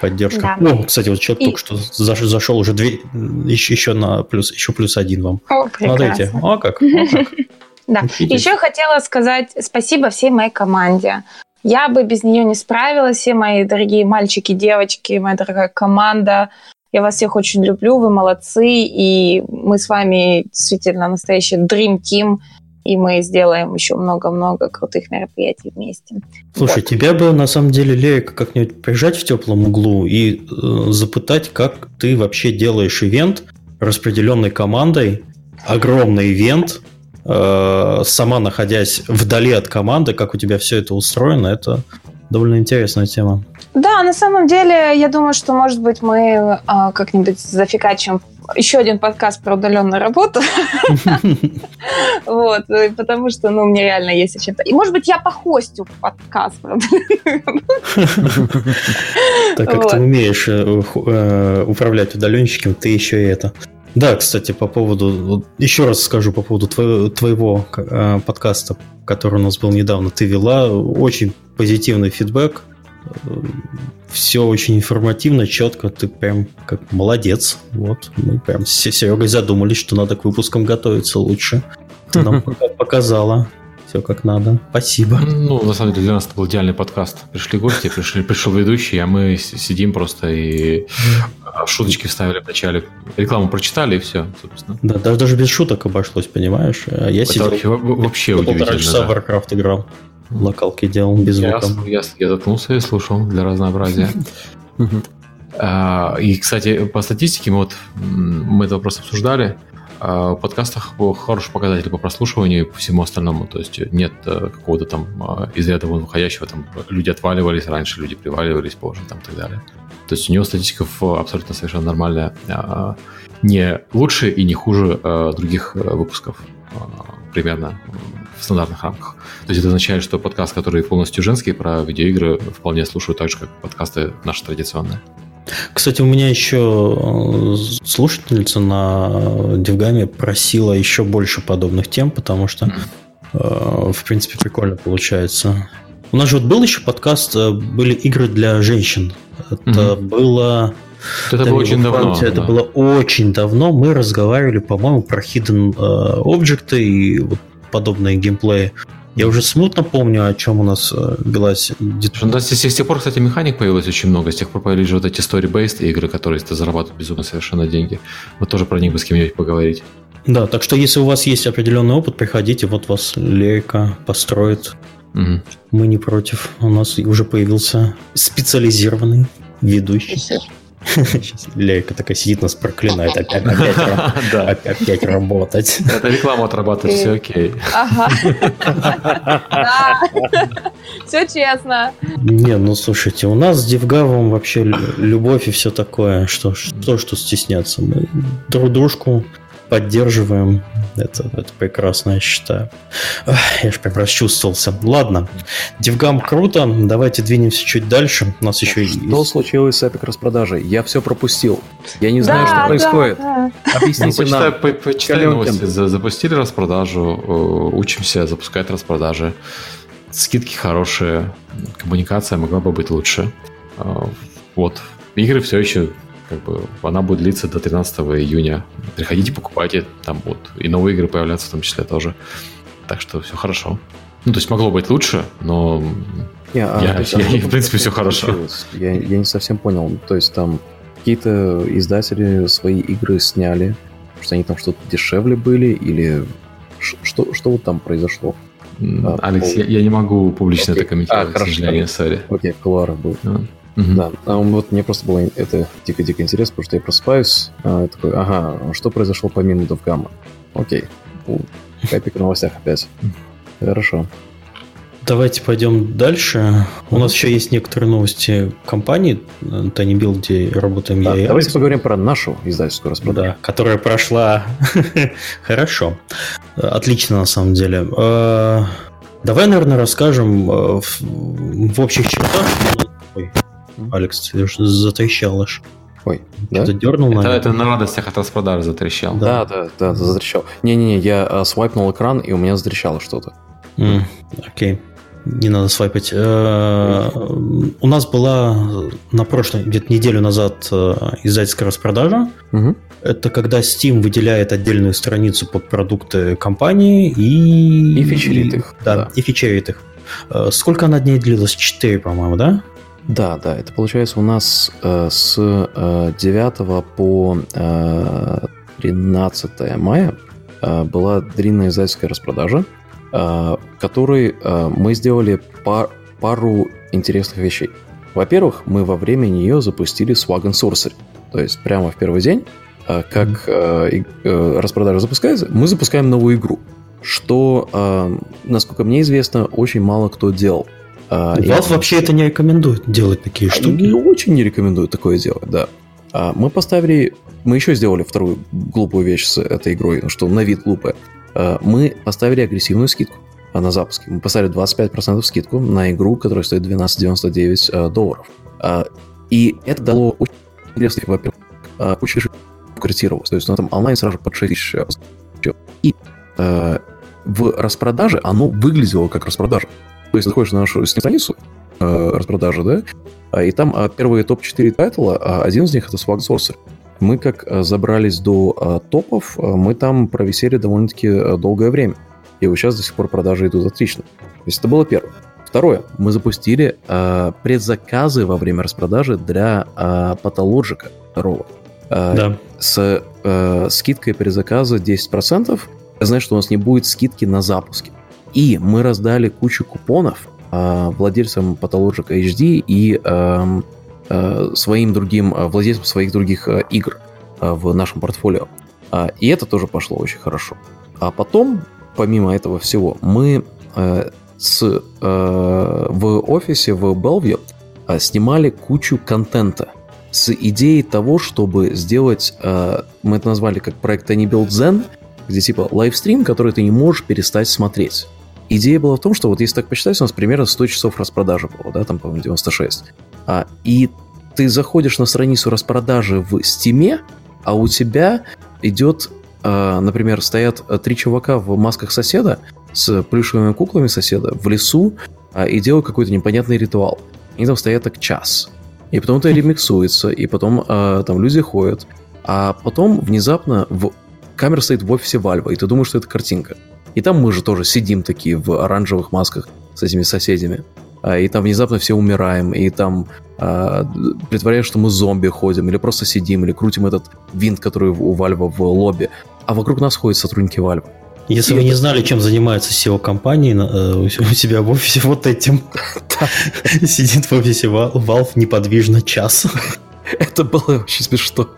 поддержка. Да. Ну, кстати, вот человек И... только что зашел, зашел уже две, еще, еще на плюс, еще плюс один вам. О, Смотрите, о как, о как. Да. Еще хотела сказать спасибо всей моей команде. Я бы без нее не справилась, все мои дорогие мальчики, девочки, моя дорогая команда. Я вас всех очень люблю, вы молодцы, и мы с вами действительно настоящий Dream Team, и мы сделаем еще много-много крутых мероприятий вместе. Слушай, вот. тебя бы на самом деле, Лерика, как-нибудь прижать в теплом углу и э, запытать, как ты вообще делаешь ивент распределенной командой, огромный ивент, э, сама находясь вдали от команды, как у тебя все это устроено, это довольно интересная тема. Да, на самом деле, я думаю, что, может быть, мы а, как-нибудь зафикачим еще один подкаст про удаленную работу. Вот, потому что, ну, мне реально есть о чем-то. И, может быть, я похостю подкаст про Так как ты умеешь э, э, управлять удаленщиком, ты еще и это. Да, кстати, по поводу, еще раз скажу по поводу твоего, твоего э, подкаста, который у нас был недавно, ты вела, очень позитивный фидбэк, все очень информативно, четко, ты прям как молодец. Вот, мы прям с Серегой задумались, что надо к выпускам готовиться лучше. Ты нам показала все как надо. Спасибо. Ну, на самом деле, для нас это был идеальный подкаст. Пришли гости, пришли, пришел ведущий, а мы сидим просто и шуточки вставили в начале. Рекламу прочитали, и все, собственно. Да, даже, даже без шуток обошлось, понимаешь? Я это сидел... Вообще, вообще удивительно. Полтора часа да. Warcraft играл локалки делал без звука. Я, я, я заткнулся и слушал для разнообразия. А, и, кстати, по статистике, вот мы этот вопрос обсуждали, а, в подкастах хороший показатель по прослушиванию и по всему остальному. То есть нет э, какого-то там а, из ряда выходящего, там люди отваливались раньше, люди приваливались позже там, и так далее. То есть у него статистика абсолютно совершенно нормальная. Не лучше и не хуже э, других э, выпусков примерно в стандартных рамках. То есть это означает, что подкаст, который полностью женский, про видеоигры вполне слушают так же, как подкасты наши традиционные. Кстати, у меня еще э, слушательница на Девгаме просила еще больше подобных тем, потому что, mm-hmm. в принципе, прикольно получается. У нас же вот был еще подкаст, э, были игры для женщин. Это mm-hmm. было... Это было очень давно. Это да. было очень давно. Мы разговаривали, по-моему, про hidden objects и вот подобные геймплеи. Я уже смутно помню, о чем у нас э, велась Ну, да, с, с тех пор, кстати, механик появилось очень много. С тех пор появились вот эти story-based игры, которые зарабатывают безумно совершенно деньги. Вот тоже про них бы с кем-нибудь поговорить. Да, так что если у вас есть определенный опыт, приходите, вот вас Лерика построит. Угу. Мы не против. У нас уже появился специализированный ведущий. Сейчас Лейка такая сидит, нас проклинает. Опять, опять, ра- опять работать. Это реклама отрабатывает, все окей. Ага. Да. Все честно. Не, ну слушайте, у нас с Девгавом вообще лю- любовь и все такое. Что, что, что стесняться? Мы друг дружку поддерживаем. Это, это прекрасно, я считаю. Ах, Я же прям расчувствовался. Ладно, Девгам круто. Давайте двинемся чуть дальше. У нас еще Что есть... случилось с Epic распродажей? Я все пропустил. Я не знаю, Да, что да, происходит. да. Ну, Объясните почитай, нам. по- почитай Калинкин. новости. За- Запустили распродажу, э, учимся запускать распродажи. Скидки хорошие, коммуникация могла бы быть лучше. А, Вот. Игры все еще как бы, она будет длиться до 13 июня. Приходите, покупайте, там будут и новые игры появляться в том числе тоже. Так что все хорошо. Ну, то есть могло быть лучше, но Не, а, Я- есть, я- а что в принципе, там хорошо. Я, я не совсем понял. То есть там какие-то издатели свои игры сняли, что они там что-то дешевле были, или что, что вот там произошло? А, Алекс, пол- я, я не могу публично Окей. это комментировать, А, к хорошо, сожалению, сори. Окей, в кулуарах был. Ну, мгм. Да, а вот мне просто было это дико-дико интересно, потому что я просыпаюсь, а, я такой, ага, что произошло помимо Довгама? Окей, у, Эпик в новостях опять. Хорошо. Давайте пойдем дальше. У нас еще есть некоторые новости компании Tiny Build, где работаем Да, я давайте Алекс. поговорим про нашу издательскую распродажу. Да, которая прошла хорошо. Отлично, на самом деле. Э, Давай, наверное, расскажем в, в общих чертах. Ой, Алекс, ты ж затрещал аж. Ой, да? Что-то дернул, Это, наверное? это на радостях от распродажи затрещал. Да, да, да, затрещал. Не-не-не, я а, свайпнул экран, и у меня затрещало что-то. М, Окей. Не надо свайпать. Э, У нас была на прошлой, где-то неделю назад э, издательская распродажа. Мгм. Это когда Steam выделяет отдельную страницу под продукты компании и... И фичерит их, Да, да. и фичерит их. Э, Сколько она дней длилась? Четыре, по-моему, да? Да, да, это получается у нас э, с э, 9 по э, 13 мая э, была длинная издательская распродажа, э, в которой э, мы сделали пар- пару интересных вещей. Во-первых, мы во время нее запустили Swag and Sorcery. То есть прямо в первый день, э, как э, э, распродажа запускается, мы запускаем новую игру. Что, э, насколько мне известно, очень мало кто делал. И- Valve вообще это не рекомендует делать такие Они штуки. очень не рекомендую такое делать, да. А, Мы поставили... Мы еще сделали вторую глупую вещь с этой игрой, что на вид глупая. А, Мы поставили агрессивную скидку а, на запуске. Мы поставили 25% скидку на игру, которая стоит 12,99 а, долларов. А, И это дало очень интересный, во-первых, а, очень конвертировалось. То есть у нас там онлайн сразу под 6 тысяч. а, И а, в распродаже оно выглядело как распродажа. То есть заходишь на нашу страницу э, распродажи, да, а, и там а, первые топ-4 тайтла, а один из них это Swag Sorcery. Мы как а, забрались до а, топов, мы там провисели довольно-таки а, долгое время. И вот сейчас до сих пор продажи идут отлично. То есть это было первое. Второе. Мы запустили а, предзаказы во время распродажи для а, Pathologica второго. А, Да. С э, скидкой предзаказа 10%. Это значит, что у нас не будет скидки на запуски. И мы раздали кучу купонов а, владельцам Pathologic HD и эм, э, своим другим э, владельцам своих других э, игр э, в нашем портфолио. А, И это тоже пошло очень хорошо. А потом, помимо этого всего, мы э, с, э, в офисе в Bellevue э, снимали кучу контента с идеей того, чтобы сделать, э, мы это назвали как проект Tiny Build Zen, где типа лайвстрим, который ты не можешь перестать смотреть. Идея была в том, что вот если так посчитать, у нас примерно 100 часов распродажи было, да, там, по-моему, 96. А, и ты заходишь на страницу распродажи в Стиме, а у тебя идет, э, например, стоят э, три чувака в масках соседа с плюшевыми куклами соседа в лесу а, и делают какой-то непонятный ритуал. Они там стоят так час. И потом это ремиксуется, и потом э, там люди ходят. А потом внезапно в... камера стоит в офисе Вальва, и ты думаешь, что это картинка. И там мы же тоже сидим такие в оранжевых масках с этими соседями. А, И там внезапно все умираем, и там а, притворяем, что мы зомби ходим, или просто сидим, или крутим этот винт, который у Вальва в лобби. А вокруг нас ходят сотрудники Вальва. Если вы не знали, чем занимается SEO компании э, у себя в офисе вот этим, сидит в офисе Val- Valve неподвижно час. Это было очень смешно.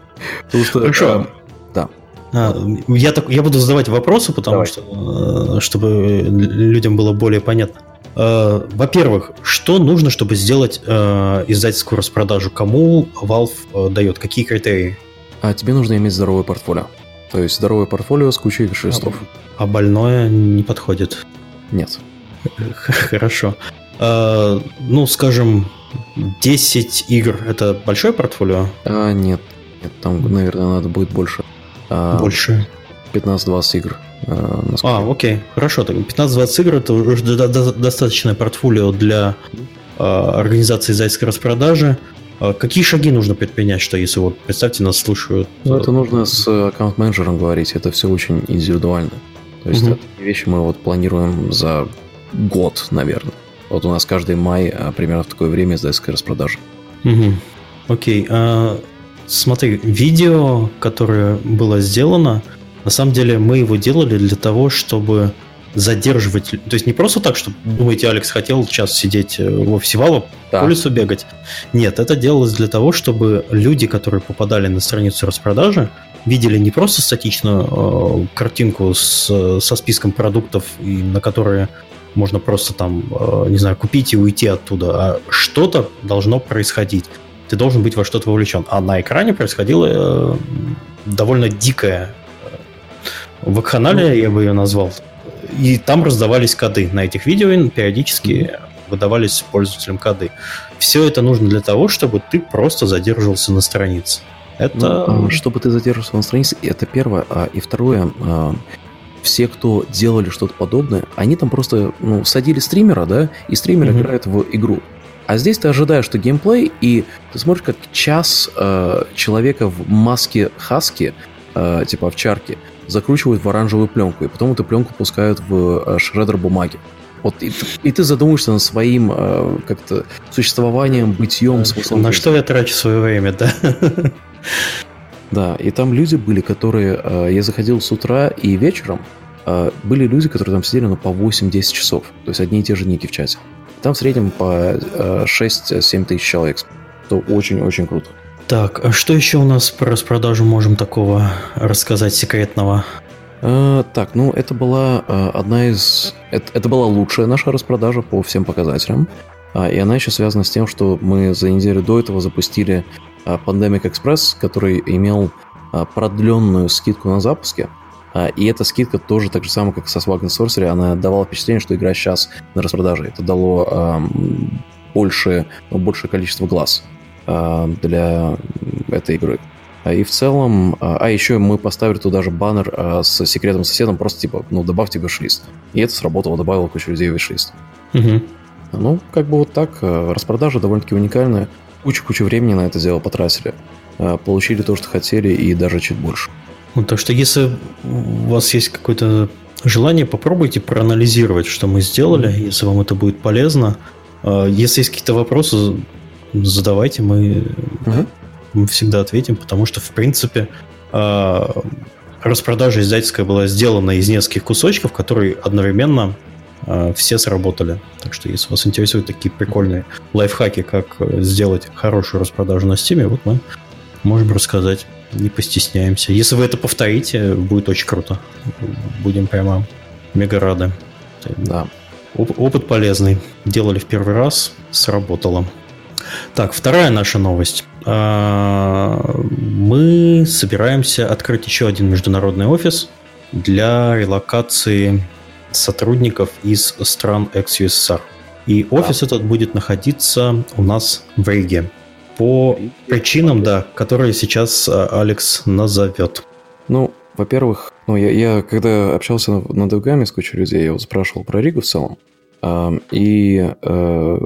Потому что, Хорошо. э, да. А, я, так, я буду задавать вопросы, потому Давай. что, э, чтобы людям было более понятно. Э, Во-первых, что нужно, чтобы сделать э, издательскую распродажу? Кому Valve дает? Какие критерии? А тебе нужно иметь здоровое портфолио. То есть здоровое портфолио с кучей виш-листов. А больное не подходит. Нет. Хорошо. Ну, скажем, 10 игр – это большое портфолио? А, нет. Нет, там, наверное, надо будет больше. А, Больше. 15-20 игр. а, насколько А, окей, хорошо. Так 15-20 игр это уже до- до- достаточное портфолио для э, организации издательской распродажи. Э, какие шаги нужно предпринять, что если вот, представьте, нас слушают... Ну, э, это нужно с аккаунт-менеджером говорить, это все очень индивидуально. То есть Мгм. это вещи мы вот планируем за год, наверное. Вот у нас каждый май а, примерно в такое время издательская распродажа. Мгм. Окей. а, смотри, видео, которое было сделано, на самом деле мы его делали для того, чтобы задерживать... То есть не просто так, что, думаете, Алекс хотел час сидеть в офисе Valve, Да. по улицу бегать. Нет, это делалось для того, чтобы люди, которые попадали на страницу распродажи, видели не просто статичную э, картинку с, со списком продуктов, и на которые можно просто там, э, не знаю, купить и уйти оттуда, а что-то должно происходить. Ты должен быть во что-то вовлечен. А на экране происходило э, довольно дикое э, вакханалия, я бы ее назвал. И там раздавались коды. На этих видео периодически выдавались пользователям коды. Все это нужно для того, чтобы ты просто задерживался на странице. Это... Ну, а, чтобы ты задерживался на странице, это первое. А, и второе, а, все, кто делали что-то подобное, они там просто ну, садили стримера, да, и стример Мгм. играет в игру. А здесь ты ожидаешь, что геймплей, и ты смотришь, как час э, человека в маске хаски, э, типа овчарки, закручивают в оранжевую пленку, и потом эту пленку пускают в э, шредер бумаги. Вот и, ты- и ты задумаешься над своим э, как-то существованием, бытием, смыслом На жизни. что я трачу свое время, да? Да, и там люди были, которые... э, я заходил с утра и вечером. э, были люди, которые там сидели ну, по 8-10 часов. То есть одни и те же ники в чате. Там в среднем по э, 6-7 тысяч человек. Это очень-очень круто. Так, а что еще у нас про распродажу можем такого рассказать секретного? Э, так, ну это была э, одна из... Это, это была лучшая наша распродажа по всем показателям. А, и она еще связана с тем, что мы за неделю до этого запустили а, Pandemic Express, который имел а, продленную скидку на запуске. А, и эта скидка тоже так же самое, как со Swag and Sorcery, она давала впечатление, что игра сейчас на распродаже. Это дало больше, большее количество глаз а, для этой игры. А, И в целом, а еще мы поставили туда же баннер с секретным соседом, просто типа, ну, добавьте виш-лист. И это сработало, добавило кучу людей в виш-лист. Мгм. Ну, как бы вот так. Распродажа довольно-таки уникальная. Кучу-кучу времени на это дело потратили. Получили то, что хотели, и даже чуть больше. Ну, так что если у вас есть какое-то желание, попробуйте проанализировать, что мы сделали, если вам это будет полезно. А, Если есть какие-то вопросы, задавайте, мы, Мгм. мы всегда ответим, потому что, в принципе, а, распродажа издательская была сделана из нескольких кусочков, которые одновременно а, все сработали. Так что, если вас интересуют такие прикольные лайфхаки, как э, сделать хорошую распродажу на Steam, вот мы можем рассказать. Не постесняемся. Если вы это повторите, будет очень круто. Будем прямо мега рады. Да. Оп- опыт полезный. Делали в первый раз, сработало. Так, вторая наша новость. А, Мы собираемся открыть еще один международный офис для релокации сотрудников из стран ex-USSR. И офис этот будет находиться у нас в Риге. По причинам, да, которые сейчас а, Алекс назовет. Ну, во-первых, ну, я, я когда общался на- над ДВГами с кучей людей, я вот спрашивал про Ригу в целом, ам, и э,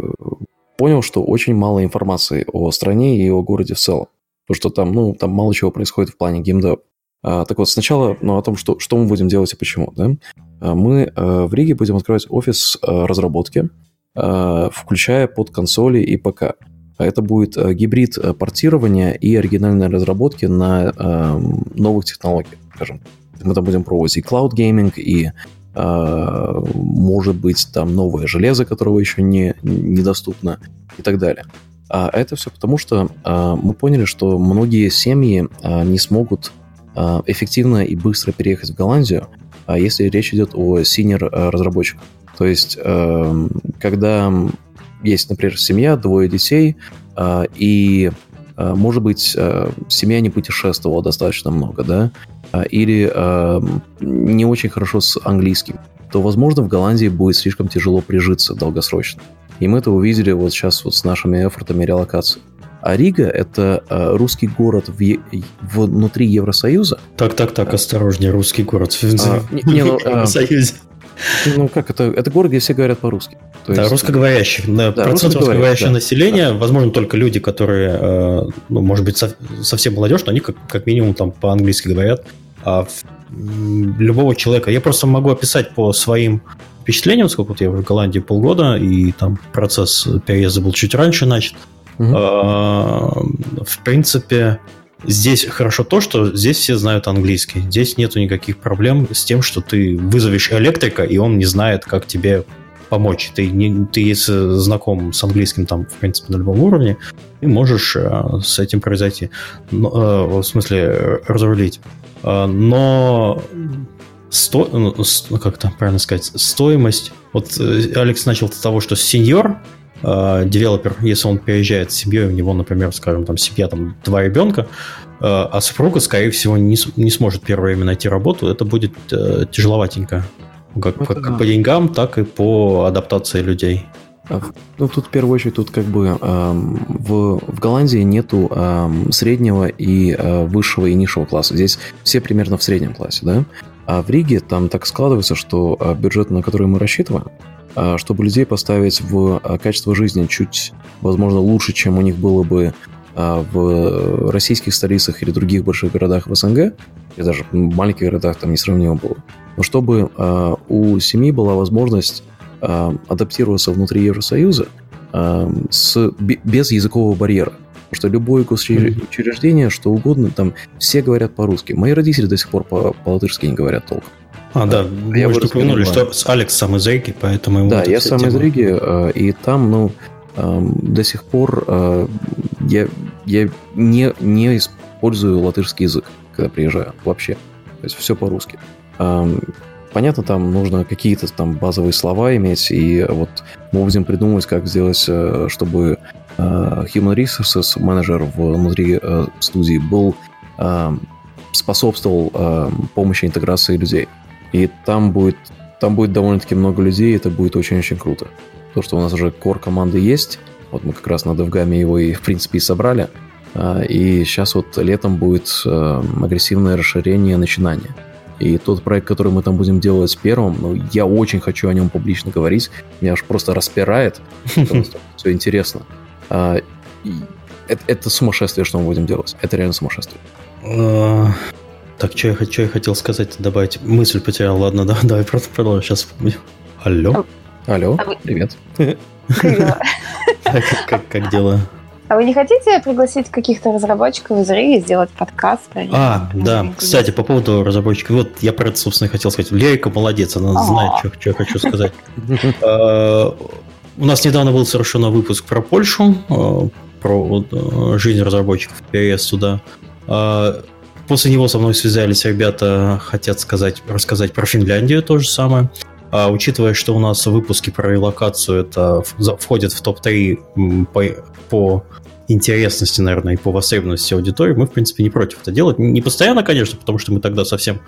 понял, что очень мало информации о стране и о городе в целом. Потому что там, ну, там мало чего происходит в плане геймдев. А, так вот, сначала, ну, о том, что, что мы будем делать и почему, да. А, Мы э, в Риге будем открывать офис э, разработки, э, включая под консоли и ПК. А Это будет э, гибрид э, портирования и оригинальной разработки на эм, новых технологиях, скажем. Мы там будем пробовать и cloud gaming, и э, может быть там новое железо, которого еще не недоступно и так далее. А это все потому, что мы поняли, что многие семьи не смогут эффективно и быстро переехать в Голландию, а если речь идет о senior разработчиках. То есть, а, когда есть, например, семья, двое детей, а, и, а, может быть, а, семья не путешествовала достаточно много, да, или не очень хорошо с английским, то, возможно, в Голландии будет слишком тяжело прижиться долгосрочно. И мы это увидели вот сейчас вот с нашими effort ами релокации. А Рига — это русский город в, в, внутри Евросоюза. Так, так, так, осторожнее, русский город в, а, не, не, ну, Евросоюзе. Ну как, это, это город, где все говорят по-русски. То да, есть, русскоговорящих. Да, процент русскоговорящего да. населения, возможно, только люди, которые, э, ну, может быть, совсем молодежь, но они как, как минимум там по-английски говорят. А любого человека, я просто могу описать по своим впечатлением, сколько вот я в Голландии полгода, и там процесс переезда был чуть раньше начат. Угу. В принципе, здесь хорошо то, что здесь все знают английский. Здесь нету никаких проблем с тем, что ты вызовешь электрика, и он не знает, как тебе помочь. Ты, не, ты если знаком с английским там, в принципе, на любом уровне, ты можешь э, с этим произойти. Но, э, в смысле, разрулить. Э, но сто, ну, как это правильно сказать, стоимость. Вот э, Алекс начал с того, что сеньор, э, девелопер, если он переезжает с семьей, у него, например, скажем, там семья, там два ребенка, э, а супруга, скорее всего, не, не сможет первое время найти работу, это будет э, тяжеловатенько. Как, как, как по деньгам, так и по адаптации людей. А, ну, тут в первую очередь, тут как бы эм, в, в Голландии нету эм, среднего и э, высшего и низшего класса. Здесь все примерно в среднем классе, да? А в Риге там так складывается, что а, бюджет, на который мы рассчитываем, чтобы людей поставить в а, качество жизни чуть, возможно, лучше, чем у них было бы в российских столицах или других больших городах в СНГ, и даже в маленьких городах там несравнимо было, но чтобы у семьи была возможность адаптироваться внутри Евросоюза с, без языкового барьера. Потому что любое учреждение, что угодно, там все говорят по-русски. Мои родители до сих пор по-латышски не говорят толком. А, да, а я вы упомянули, что Алекс сам из Риги, поэтому ему Да, я сам тема. из Риги, э, и там, ну, эм, до сих пор э, я, я не, не использую латышский язык, когда приезжаю, вообще. То есть все по-русски. Эм, понятно, там нужно какие-то там базовые слова иметь, и вот мы будем придумывать, как сделать, э, чтобы Human Resources менеджер внутри студии был э, способствовал помощи интеграции людей. И там будет, там будет довольно-таки много людей, это будет очень-очень круто. То, что у нас уже кор команды есть, вот мы как раз на DevGAM его и, в принципе, и собрали. И сейчас вот летом будет агрессивное расширение начинания. И тот проект, который мы там будем делать первым, ну, я очень хочу о нем публично говорить. Меня аж просто распирает, все интересно. А, это, это сумасшествие, что мы будем делать. Это реально сумасшествие. А, так, что я, что я хотел сказать, добавить? Мысль потерял, ладно, да, давай просто продолжим. Сейчас вспомню. Алло? Алло, а привет. Как, как дела? А вы не хотите пригласить каких-то разработчиков из Риги сделать подкаст? А, да. Кстати, по поводу разработчиков. Вот я про это, собственно, хотел сказать. Лерика молодец, она знает, что, что я хочу сказать. У нас недавно был совершенно выпуск про Польшу, про жизнь разработчиков, переезд туда. После него со мной связались ребята, хотят сказать, рассказать про Финляндию то же самое. А, учитывая, что у нас выпуски про релокацию это входит в топ-3 по, по интересности, наверное, и по востребованности аудитории, мы, в принципе, не против это делать. Не постоянно, конечно, потому что мы тогда совсем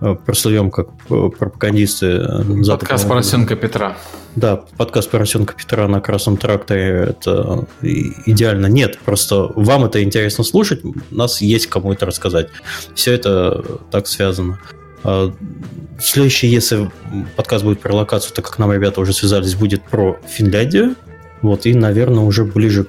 прослывем как э, пропагандисты. Э, подкаст «Поросенка Петра». Да, подкаст «Поросенка Петра» на Красном тракторе – это идеально. Нет, просто вам это интересно слушать, у нас есть кому это рассказать. Все это так связано. А, следующий, если подкаст будет про локацию, так как нам ребята уже связались, будет про Финляндию. Вот, и, наверное, уже ближе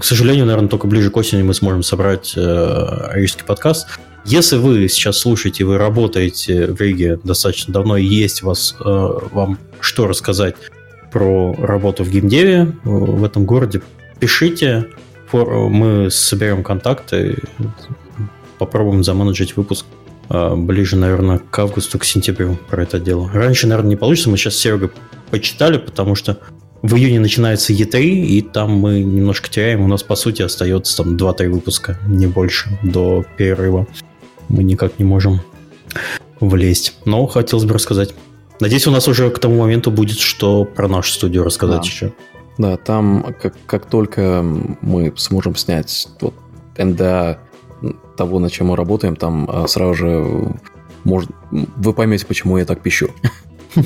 к сожалению, наверное, только ближе к осени мы сможем собрать э, рижский подкаст. Если вы сейчас слушаете, вы работаете в Риге достаточно давно, и есть вас, э, вам что рассказать про работу в геймдеве э, в этом городе, пишите, мы соберем контакты, попробуем заменеджить выпуск э, ближе, наверное, к августу, к сентябрю про это дело. Раньше, наверное, не получится, мы сейчас с Серегой почитали, потому что в июне начинается E3, и там мы немножко теряем. У нас, по сути, остается там 2-3 выпуска, не больше, до перерыва. Мы никак не можем влезть. Но хотелось бы рассказать. Надеюсь, у нас уже к тому моменту будет что про нашу студию рассказать Да. еще. Да, там как, как только мы сможем снять вот НДА того, над чем мы работаем, там а, сразу же может, вы поймете, почему я так пищу.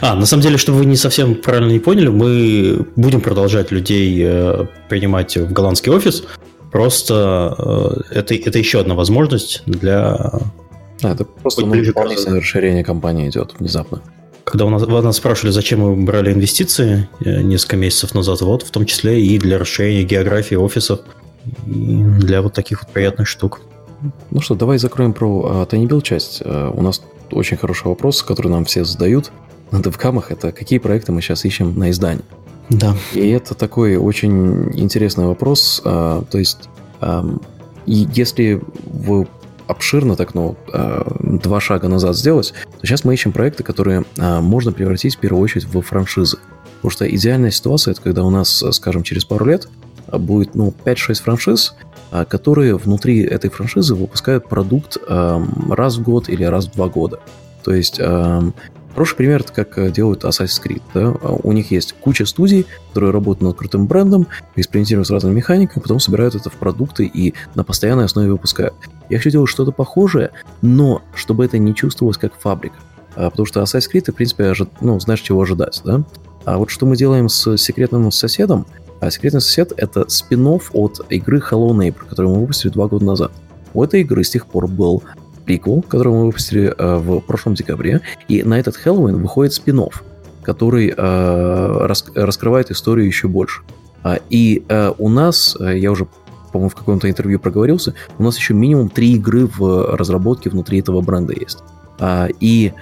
А, на самом деле, чтобы вы не совсем правильно не поняли, мы будем продолжать людей э, принимать в голландский офис. Просто э, это, это еще одна возможность для... А, это просто ну, дополнительное расширение компании идет внезапно. Когда у нас, вы нас спрашивали, зачем мы брали инвестиции э, несколько месяцев назад, вот в том числе и для расширения географии офисов, и для вот таких вот приятных штук. Ну что, давай закроем про а, Build часть. А, у нас очень хороший вопрос, который нам все задают на девкамах. Это какие проекты мы сейчас ищем на издание? Да. И это такой очень интересный вопрос. а, то есть, если вы обширно так, ну, а, два шага назад сделать, то сейчас мы ищем проекты, которые а, можно превратить в первую очередь в франшизы. Потому что идеальная ситуация, это когда у нас, скажем, через пару лет будет, ну, 5-6 франшиз, которые внутри этой франшизы выпускают продукт раз в год или раз в два года. То есть Хороший пример, это как э, делают Assassin's Creed. Да? А У них есть куча студий, которые работают над крутым брендом, экспериментируют с разными механиками, потом собирают это в продукты и на постоянной основе выпускают. Я хочу делать что-то похожее, но чтобы это не чувствовалось как фабрика. А, Потому что Assassin's Creed, ты, в принципе, ожи- ну, знаешь, чего ожидать. Да? А вот что мы делаем с секретным соседом, а секретный сосед — это спин от игры Hello Neighbor, которую мы выпустили два года назад. У этой игры с тех пор был приквел, который мы выпустили э, в прошлом декабре, и на этот Хэллоуин выходит спин который э, рас- раскрывает историю еще больше. А, и э, у нас, я уже, по-моему, в каком-то интервью проговорился, у нас еще минимум три игры в разработке внутри этого бренда есть. А, и,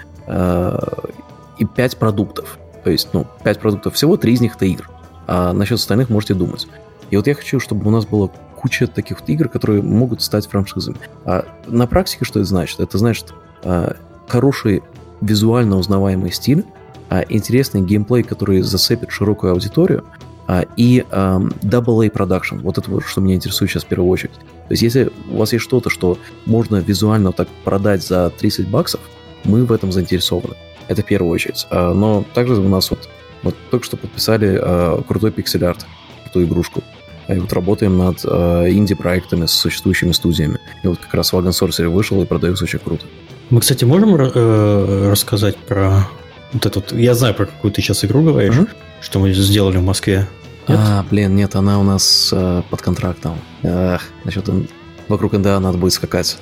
и пять продуктов. То есть, ну, пять продуктов всего, три из них это игр. А насчет остальных можете думать. И вот я хочу, чтобы у нас было куча таких вот игр, которые могут стать франшизами. А на практике что это значит? Это значит а, хороший визуально узнаваемый стиль, а, интересный геймплей, который зацепит широкую аудиторию, а, и ам, AA продакшн. Вот это вот, что меня интересует сейчас в первую очередь. То есть, если у вас есть что-то, что можно визуально так продать за 30 баксов, мы в этом заинтересованы. Это в первую очередь. А, но также у нас вот, вот только что подписали а, крутой пиксель-арт, крутую игрушку. И вот работаем над э, инди-проектами с существующими студиями. И вот как раз Wagon Sorcery вышел и продается очень круто. Мы, кстати, можем э, рассказать про вот эту... вот- Я знаю, про какую ты сейчас игру говоришь, Мгм. что мы сделали в Москве. Нет? А, блин, нет, она у нас э, под контрактом. Эх, насчет вокруг НДА надо будет скакать.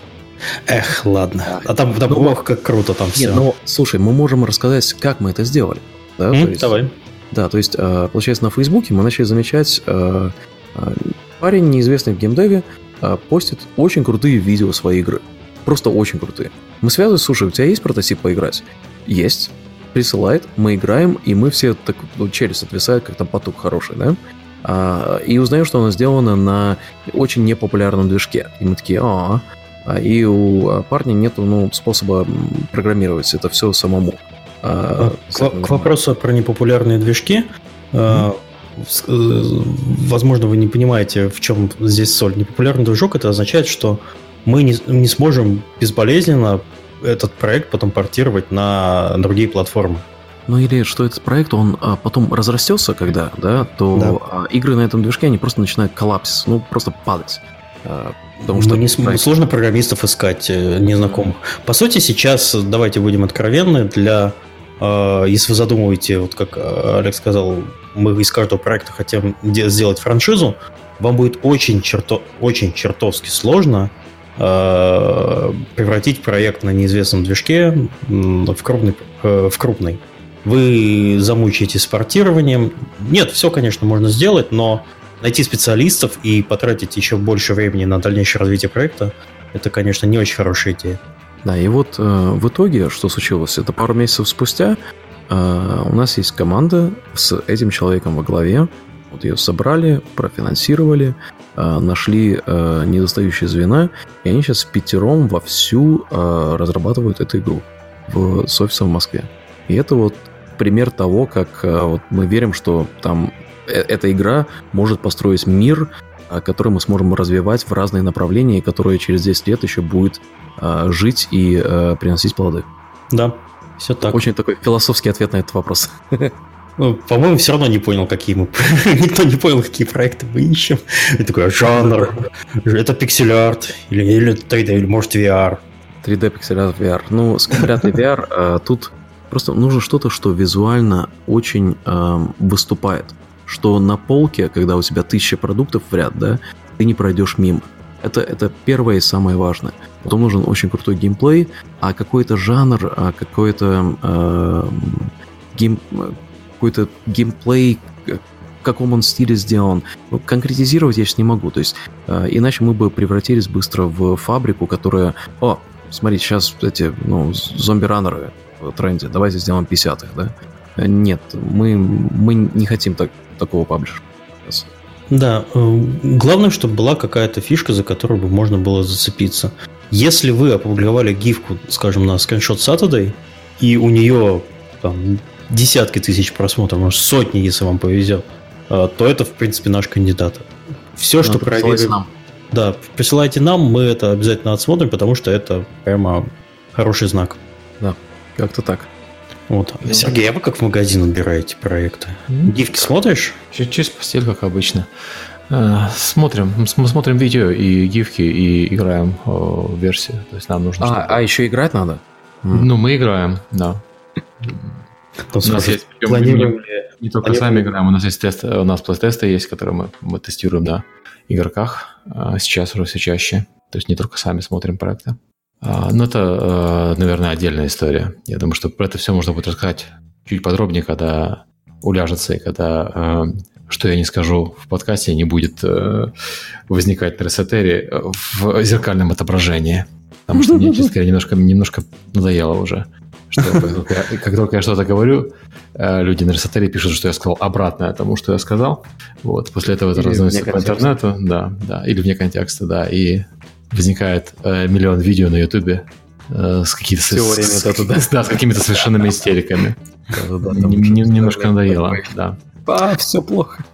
Эх, ладно. А там, там Ну, ох, как круто там все. Нет, ну, слушай, мы можем рассказать, как мы это сделали. Да, то есть- Давай. Да, то есть, э, получается, на Фейсбуке мы начали замечать, э, парень, неизвестный в геймдеве, э, постит очень крутые видео своей игры. Просто очень крутые. Мы связываем, слушай, у тебя есть прототип поиграть? Есть. Присылает, мы играем, и мы все так, ну, челюсть отвисает, как там поток хороший, да? А, и узнаем, что оно сделано на очень непопулярном движке. И мы такие, а, а и у а, парня нету ну, способа программировать это все самому. А, К, к вопросу про непопулярные движки. э, Возможно, вы не понимаете, в чем здесь соль. Непопулярный движок это означает, что мы не, не сможем безболезненно этот проект потом портировать на другие платформы. Ну или что этот проект, он а, потом разрастется, когда, да, то Да. а, игры на этом движке, они просто начинают коллапсить, ну просто падать. А, потому что Мы не проект- сложно программистов искать э, незнакомых. По сути, сейчас, э, давайте будем откровенны, для, э, если вы задумываете, вот как Олег сказал, мы из каждого проекта хотим де- сделать франшизу, вам будет очень, черто, очень чертовски сложно э, превратить проект на неизвестном движке в крупный, э, в крупный. Вы замучаетесь с портированием. Нет, все, конечно, можно сделать, но найти специалистов и потратить еще больше времени на дальнейшее развитие проекта, это, конечно, не очень хорошая идея. Да, и вот э, в итоге, что случилось, это пару месяцев спустя э, у нас есть команда с этим человеком во главе. Вот ее собрали, профинансировали, э, нашли э, недостающие звена, и они сейчас пятером вовсю э, разрабатывают эту игру в, с офисом в Москве. И это вот пример того, как э, вот мы верим, что там э, эта игра может построить мир, который мы сможем развивать в разные направления, которые через 10 лет еще будет э, жить и э, приносить плоды. Да, все так. Очень такой философский ответ на этот вопрос. Ну, по-моему, все равно не понял, какие мы... Никто не понял, какие проекты мы ищем. И такой, «А жанр, это пиксель-арт, или, или 3D, или может VR. 3D пиксель-арт VR. Ну, вряд ли VR. а Тут просто нужно что-то, что визуально очень выступает. Что на полке, когда у тебя тысяча продуктов в ряд, да, ты не пройдешь мимо. Это, это первое и самое важное. Потом нужен очень крутой геймплей, а какой-то жанр, а какой-то эм, game, какой-то геймплей, к- в каком он стиле сделан. Ну, конкретизировать я сейчас не могу. То есть, э, иначе мы бы превратились быстро в фабрику, которая... О, смотрите, сейчас эти, ну, зомби-раннеры в тренде, давайте сделаем 50-х, да? Э, Нет, мы, мы не хотим так, такого publish а. Сейчас. Да, э, главное, чтобы была какая-то фишка, за которую бы можно было зацепиться. Если вы опубликовали гифку, скажем, на скриншот Saturday, и у нее там, десятки тысяч просмотров, может сотни, если вам повезет, э, то это, в принципе, наш кандидат. Все, что Надо присылать проверено... нам. Да, присылайте нам, мы это обязательно отсмотрим, потому что это прямо хороший знак. Как-то так. Вот. Сергей, а вы как в магазин отбираете проекты? Гифки смотришь? Чуть через постель, как обычно. Э, Смотрим, мы смотрим видео и гифки, и играем э, в версии. То есть нам нужно... А, а еще играть надо? Ну, мы играем, да. Там У нас сразу есть, планируем не, ли- не только планируем- сами играем, у нас есть тест, у нас плей-тесты есть, которые мы, мы тестируем на игроках а, сейчас уже все чаще. То есть не только сами смотрим проекты. А, Но это, э, наверное, отдельная история. Я думаю, что про это все можно будет рассказать чуть подробнее, когда уляжется, и когда, э, что я не скажу в подкасте, не будет э, возникать на Ресетере в зеркальном отображении. Потому что мне, честно говоря, немножко, немножко надоело уже. Что как только я, как только я что-то говорю, люди на Ресетере пишут, что я сказал обратное тому, что я сказал. Вот. После этого это разносится по интернету. Да, да. Или вне контекста, да. И возникает э, миллион видео на Ютубе э, с какими-то с- с- это, да. да, с какими-то совершенными истериками. Немножко надоело, да. А, все плохо.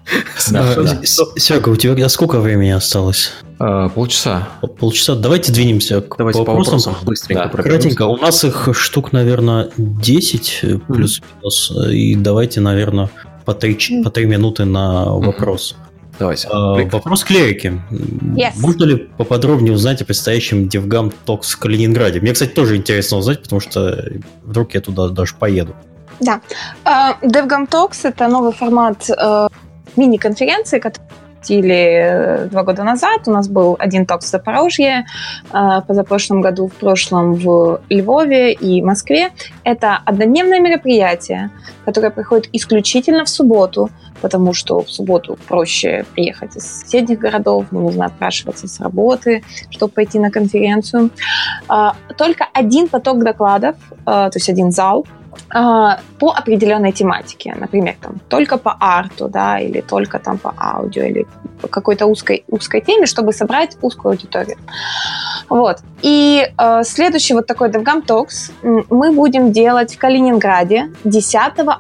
Да, да. С- Серега, у тебя сколько времени осталось? Э, Полчаса. Полчаса. Давайте двинемся к Давайте по вопросам. вопросам быстренько Да. пробежимся. Кратенько, у нас их штук, наверное, 10 э, плюс-минус. И давайте, наверное, по 3, по 3 минуты на вопрос. Давайте. А. Вопрос клерики. Yes. Можно ли поподробнее узнать о предстоящем DevGam Talks в Калининграде? Мне, кстати, тоже интересно узнать, потому что вдруг я туда даже поеду. Да. А, DevGam Talks — это новый формат э, мини-конференции, который запустили э, два года назад. У нас был один ток в Запорожье, э, позапрошлом году, в прошлом в Львове и Москве. Это однодневное мероприятие, которое проходит исключительно в субботу, потому что в субботу проще приехать из соседних городов, не нужно отпрашиваться с работы, чтобы пойти на конференцию. А, Только один поток докладов, э, то есть один зал, по определенной тематике. Например, там, только по арту, да, или только там по аудио, или по какой-то узкой, узкой теме, чтобы собрать узкую аудиторию. Вот. И э, следующий вот такой DevGam Talks мы будем делать в Калининграде 10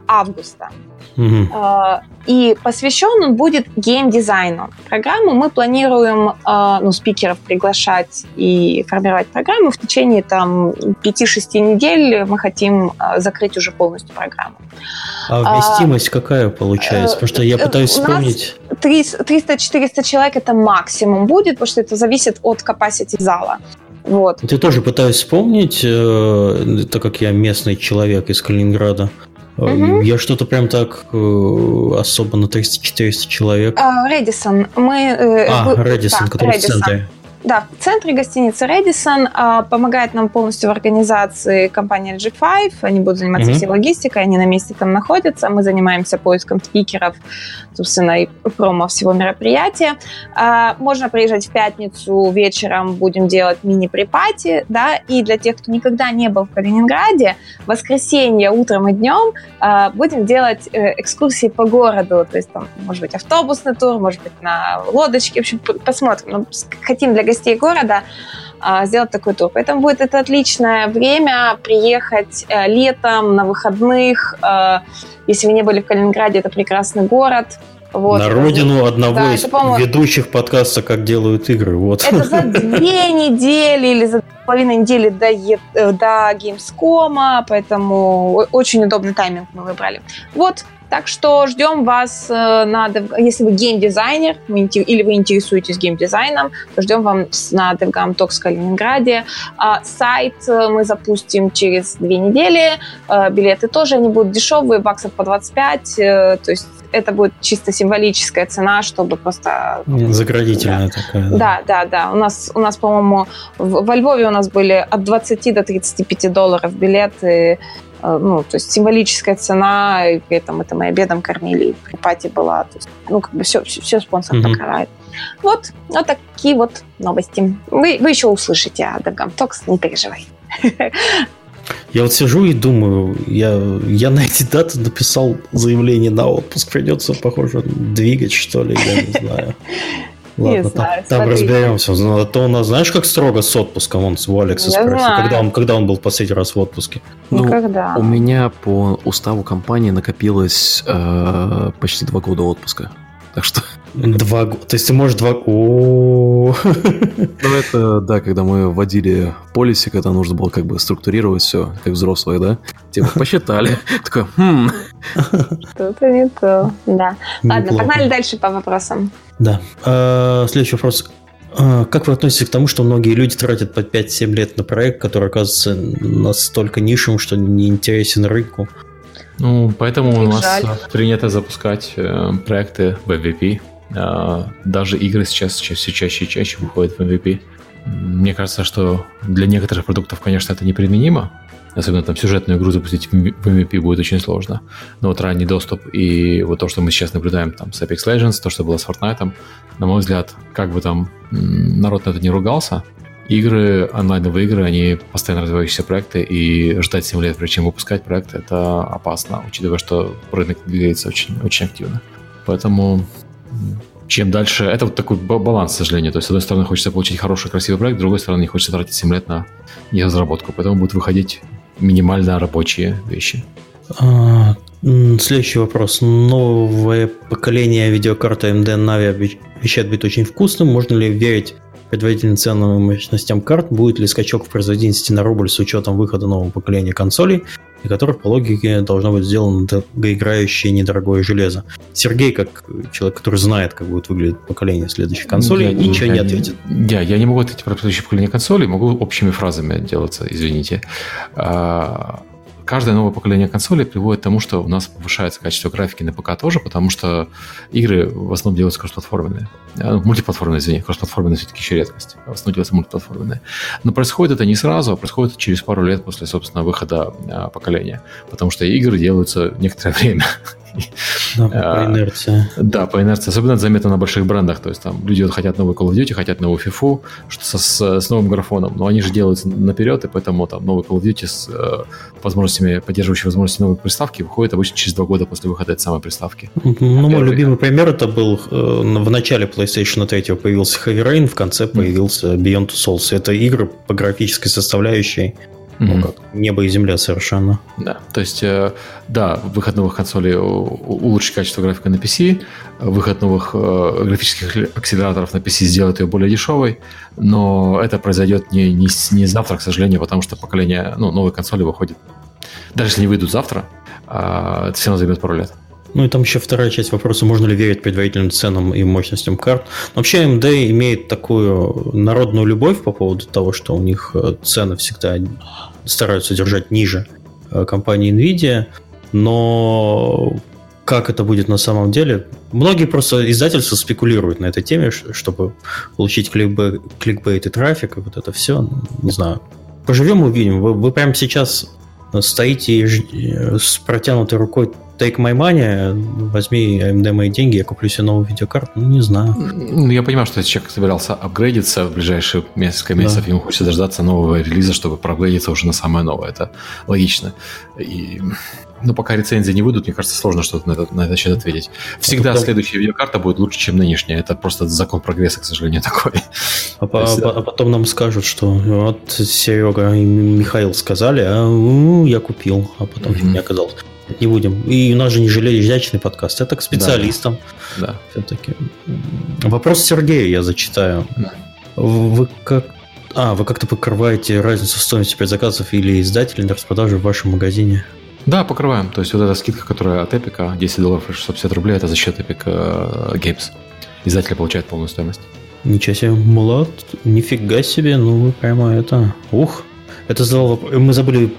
августа. Э, И посвящен он будет геймдизайну. Программу мы планируем э, ну, спикеров приглашать и формировать программу. В течение там 5-6 недель мы хотим э, закрыть уже полностью программу. А вместимость какая получается? Потому что я э, пытаюсь у нас- вспомнить. 300-400 человек это максимум будет, потому что это зависит от capacity зала. Вот. Я тоже пытаюсь вспомнить, э, так как я местный человек из Калининграда. Мгм. Я что-то прям так э, особо на 300-400 человек. А, Редисон. Мы, э, А, Редисон, да, который в Редисон. центре. Да, в центре гостиницы Редисон а, помогает нам полностью в организации компания G5. Они будут заниматься Мгм. всей логистикой, они на месте там находятся. Мы занимаемся поиском спикеров, собственно, и промо всего мероприятия. А, можно приезжать в пятницу вечером, будем делать мини-припати, да, и для тех, кто никогда не был в Калининграде, в воскресенье утром и днем а, будем делать э, экскурсии по городу, то есть там, может быть, автобусный тур, может быть, на лодочке, в общем, посмотрим. Ну, с- хотим для гостей города а, сделать такой тур. Поэтому будет это отличное время приехать э, летом, на выходных. Э, если вы не были в Калининграде, это прекрасный город. Вот, на родину одного да, из это, ведущих подкаста «Как делают игры». Вот. Это за две недели или за половиной недели до, э, до Gamescom, поэтому очень удобный тайминг мы выбрали. Вот, так что ждем вас э, на, если вы геймдизайнер или вы интересуетесь геймдизайном, то ждем вас на DevGam Talks в Калининграде. А, сайт э, мы запустим через две недели. Билеты тоже они будут дешевые, баксов по 25. То есть это будет чисто символическая цена, чтобы просто... Заградительная да. такая. Да. да, да, да. У нас, у нас по-моему, в, во Львове у нас были от 20 до 35 долларов билеты. Э, ну, то есть символическая цена, и этом это мы обедом кормили, при пати была. То есть, ну, как бы все, все, все спонсор mm-hmm. покрывает. Вот, вот такие вот новости. Вы, вы еще услышите о Дагам Токс, не переживай. Я вот сижу и думаю, я, я на эти даты написал заявление на отпуск, придется, похоже, двигать, что ли, я не знаю. Ладно, там, там разберемся. Ну, а то у нас, знаешь, как строго с отпуском, он с Алекса спросил, когда он, когда он был в последний раз в отпуске. Ну, Никогда. У меня по уставу компании накопилось э, почти два года отпуска. Так что... Два года. То есть ты можешь два... Ну, это, да, когда мы вводили полиси, когда нужно было как бы структурировать все, как взрослые, да? Типа, посчитали. Такой, хм. Что-то не то. Да. Ладно, погнали дальше по вопросам. Да. А, следующий вопрос. А, как вы относитесь к тому, что многие люди тратят по 5-7 лет на проект, который оказывается настолько нишевым, что не интересен рынку? Ну, поэтому у нас жаль. принято запускать э, проекты в MVP. Э, даже игры сейчас все чаще и чаще выходят в MVP. Мне кажется, что для некоторых продуктов, конечно, это неприменимо. Особенно там сюжетную игру запустить в MVP будет очень сложно. Но вот ранний доступ и вот то, что мы сейчас наблюдаем там с Apex Legends, то, что было с Fortnite, на мой взгляд, как бы там народ на это не ругался, игры, онлайновые игры, они постоянно развивающиеся проекты, и ждать 7 лет, прежде чем выпускать проект, это опасно, учитывая, что рынок двигается очень, очень активно. Поэтому чем дальше... Это вот такой баланс, к сожалению. То есть, с одной стороны, хочется получить хороший, красивый проект, с другой стороны, не хочется тратить 7 лет на разработку. Поэтому будут выходить минимально рабочие вещи. А, следующий вопрос. Новое поколение видеокарты AMD Navi обещает быть очень вкусным. Можно ли верить предварительным ценам и мощностям карт, будет ли скачок в производительности на рубль с учетом выхода нового поколения консолей, и которых по логике должно быть сделано долгоиграющее недорогое железо. Сергей, как человек, который знает, как будет выглядеть поколение следующих консолей, я, ничего я, не ответит. Я, я не могу ответить про следующее поколение консолей, могу общими фразами отделаться, извините. А, каждое новое поколение консолей приводит к тому, что у нас повышается качество графики на ПК тоже, потому что игры в основном делаются кроссплатформенные. А, мультиплатформенные, извини, кроссплатформенные все-таки еще редкость. В основном делаются мультиплатформенные. Но происходит это не сразу, а происходит через пару лет после, собственно, выхода а, поколения. Потому что игры делаются некоторое время. Да, по а, инерции. Да, по инерции. Особенно это заметно на больших брендах. То есть там люди вот хотят новый Call of Duty, хотят новую FIFA, что со, с, с новым графоном. Но они же делаются наперед, и поэтому там новый Call of Duty с э, возможностями, поддерживающий возможности новой приставки, выходит обычно через два года после выхода этой самой приставки. Ну, мой любимый пример это был э, в начале PlayStation 3 появился Heavy Rain, в конце появился Beyond Souls. Это игры по графической составляющей ну, как небо и земля совершенно. Да, то есть, э, да, выход новых консолей улучшит качество графика на PC, выход новых э, графических акселераторов на PC сделает ее более дешевой, но это произойдет не, не, не завтра, к сожалению, потому что поколение, ну, новые консоли выходят, даже если не выйдут завтра, а, это все равно займет пару лет. Ну и там еще вторая часть вопроса, можно ли верить предварительным ценам и мощностям карт. Вообще AMD имеет такую народную любовь по поводу того, что у них э, цены всегда стараются держать ниже э, компании Nvidia, но как это будет на самом деле. Многие просто издательства спекулируют на этой теме, чтобы получить кликбейт, кликбейт и трафик, и вот это все. Не знаю. Поживем, увидим. Вы, вы прямо сейчас стоите с протянутой рукой take my money, возьми AMD мои деньги, я куплю себе новую видеокарту, ну, не знаю. Ну, я понимаю, что человек собирался апгрейдиться в ближайшие несколько месяцев, да. ему хочется дождаться нового релиза, чтобы проапгрейдиться уже на самое новое. Это логично. И но пока рецензии не выйдут, мне кажется, сложно что-то на, это, на этот счет ответить. Всегда потом... следующая видеокарта будет лучше, чем нынешняя. Это просто закон прогресса, к сожалению, такой. А, по, есть, а, а потом нам скажут, что вот Серега и Михаил сказали, а ну, я купил, а потом mm-hmm. не оказалось. Не будем. И у нас же не железячный подкаст. Это к специалистам. Да. да. Все-таки. Вопрос Сергея я зачитаю. Да. Вы как а, вы как-то покрываете разницу в стоимости предзаказов или издателей на распродаже в вашем магазине? Да, покрываем. То есть вот эта скидка, которая от Epic, 10 долларов и 650 рублей, это за счет Epic э, Games. Издатель получает полную стоимость. Ничего себе, молод, нифига себе, ну вы прямо это... Ух, это задал вопрос. Мы забыли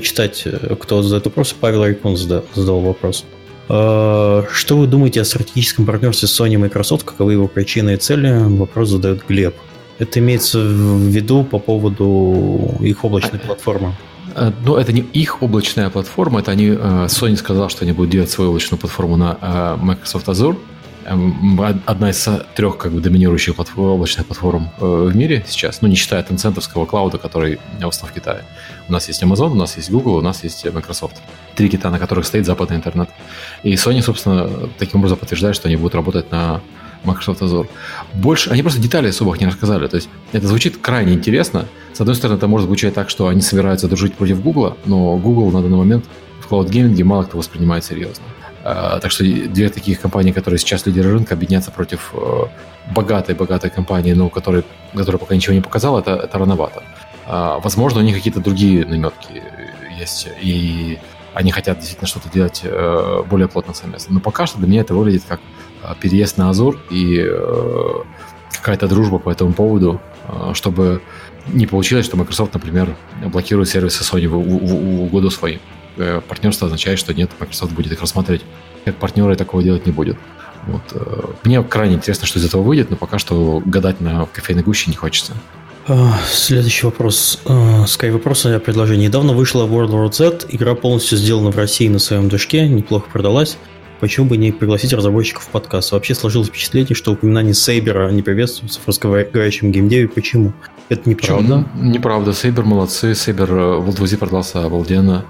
читать, э, кто задает вопрос. Павел Айкон задал, задал вопрос. Что вы думаете о стратегическом партнерстве Sony и Microsoft? Каковы его причины и цели? Вопрос задает Глеб. Это имеется в виду по поводу их облачной а, платформы. Э, но это не их облачная платформа, это они, э, Sony сказал, что они будут делать свою облачную платформу на э, Microsoft Azure. Эм, одна из трех как бы доминирующих платформ, облачных платформ в мире сейчас, ну не считая тенцентовского клауда, который в основном в Китае. У нас есть Amazon, у нас есть Google, у нас есть Microsoft. Три кита, на которых стоит западный интернет. И Sony, собственно, таким образом подтверждает, что они будут работать на Microsoft Azure. Больше, они просто деталей особых не рассказали. То есть это звучит крайне интересно. С одной стороны, это может звучать так, что они собираются дружить против Google, но Google на данный момент в клауд-гейминге мало кто воспринимает серьезно. Uh, так что две таких компании, которые сейчас лидеры рынка, объединяться против богатой-богатой uh, компании, но которой, которая пока ничего не показала, это, это рановато. Uh, возможно, у них какие-то другие наметки есть, и они хотят действительно что-то делать э, более плотно совместно. Но пока что для меня это выглядит как Э, переезд на Азур и э, какая-то дружба по этому поводу, э, чтобы не получилось, что Microsoft, например, блокирует сервисы Sony в, в, в угоду своим. Партнерство означает, что нет, Microsoft будет их рассматривать как партнеры такого делать не будет. Вот. Мне крайне интересно, что из этого выйдет, но пока что гадать на кофейной гуще не хочется. Следующий вопрос. Скай вопрос о предложении. Недавно вышла World War Z. Игра полностью сделана в России на своем движке, неплохо продалась почему бы не пригласить разработчиков в подкаст? Вообще сложилось впечатление, что упоминание Сейбера не приветствуется в русскоговорящем геймдеве. Почему? Это неправда? Почему? Неправда. Сейбер молодцы. Сейбер в World War Z продался обалденно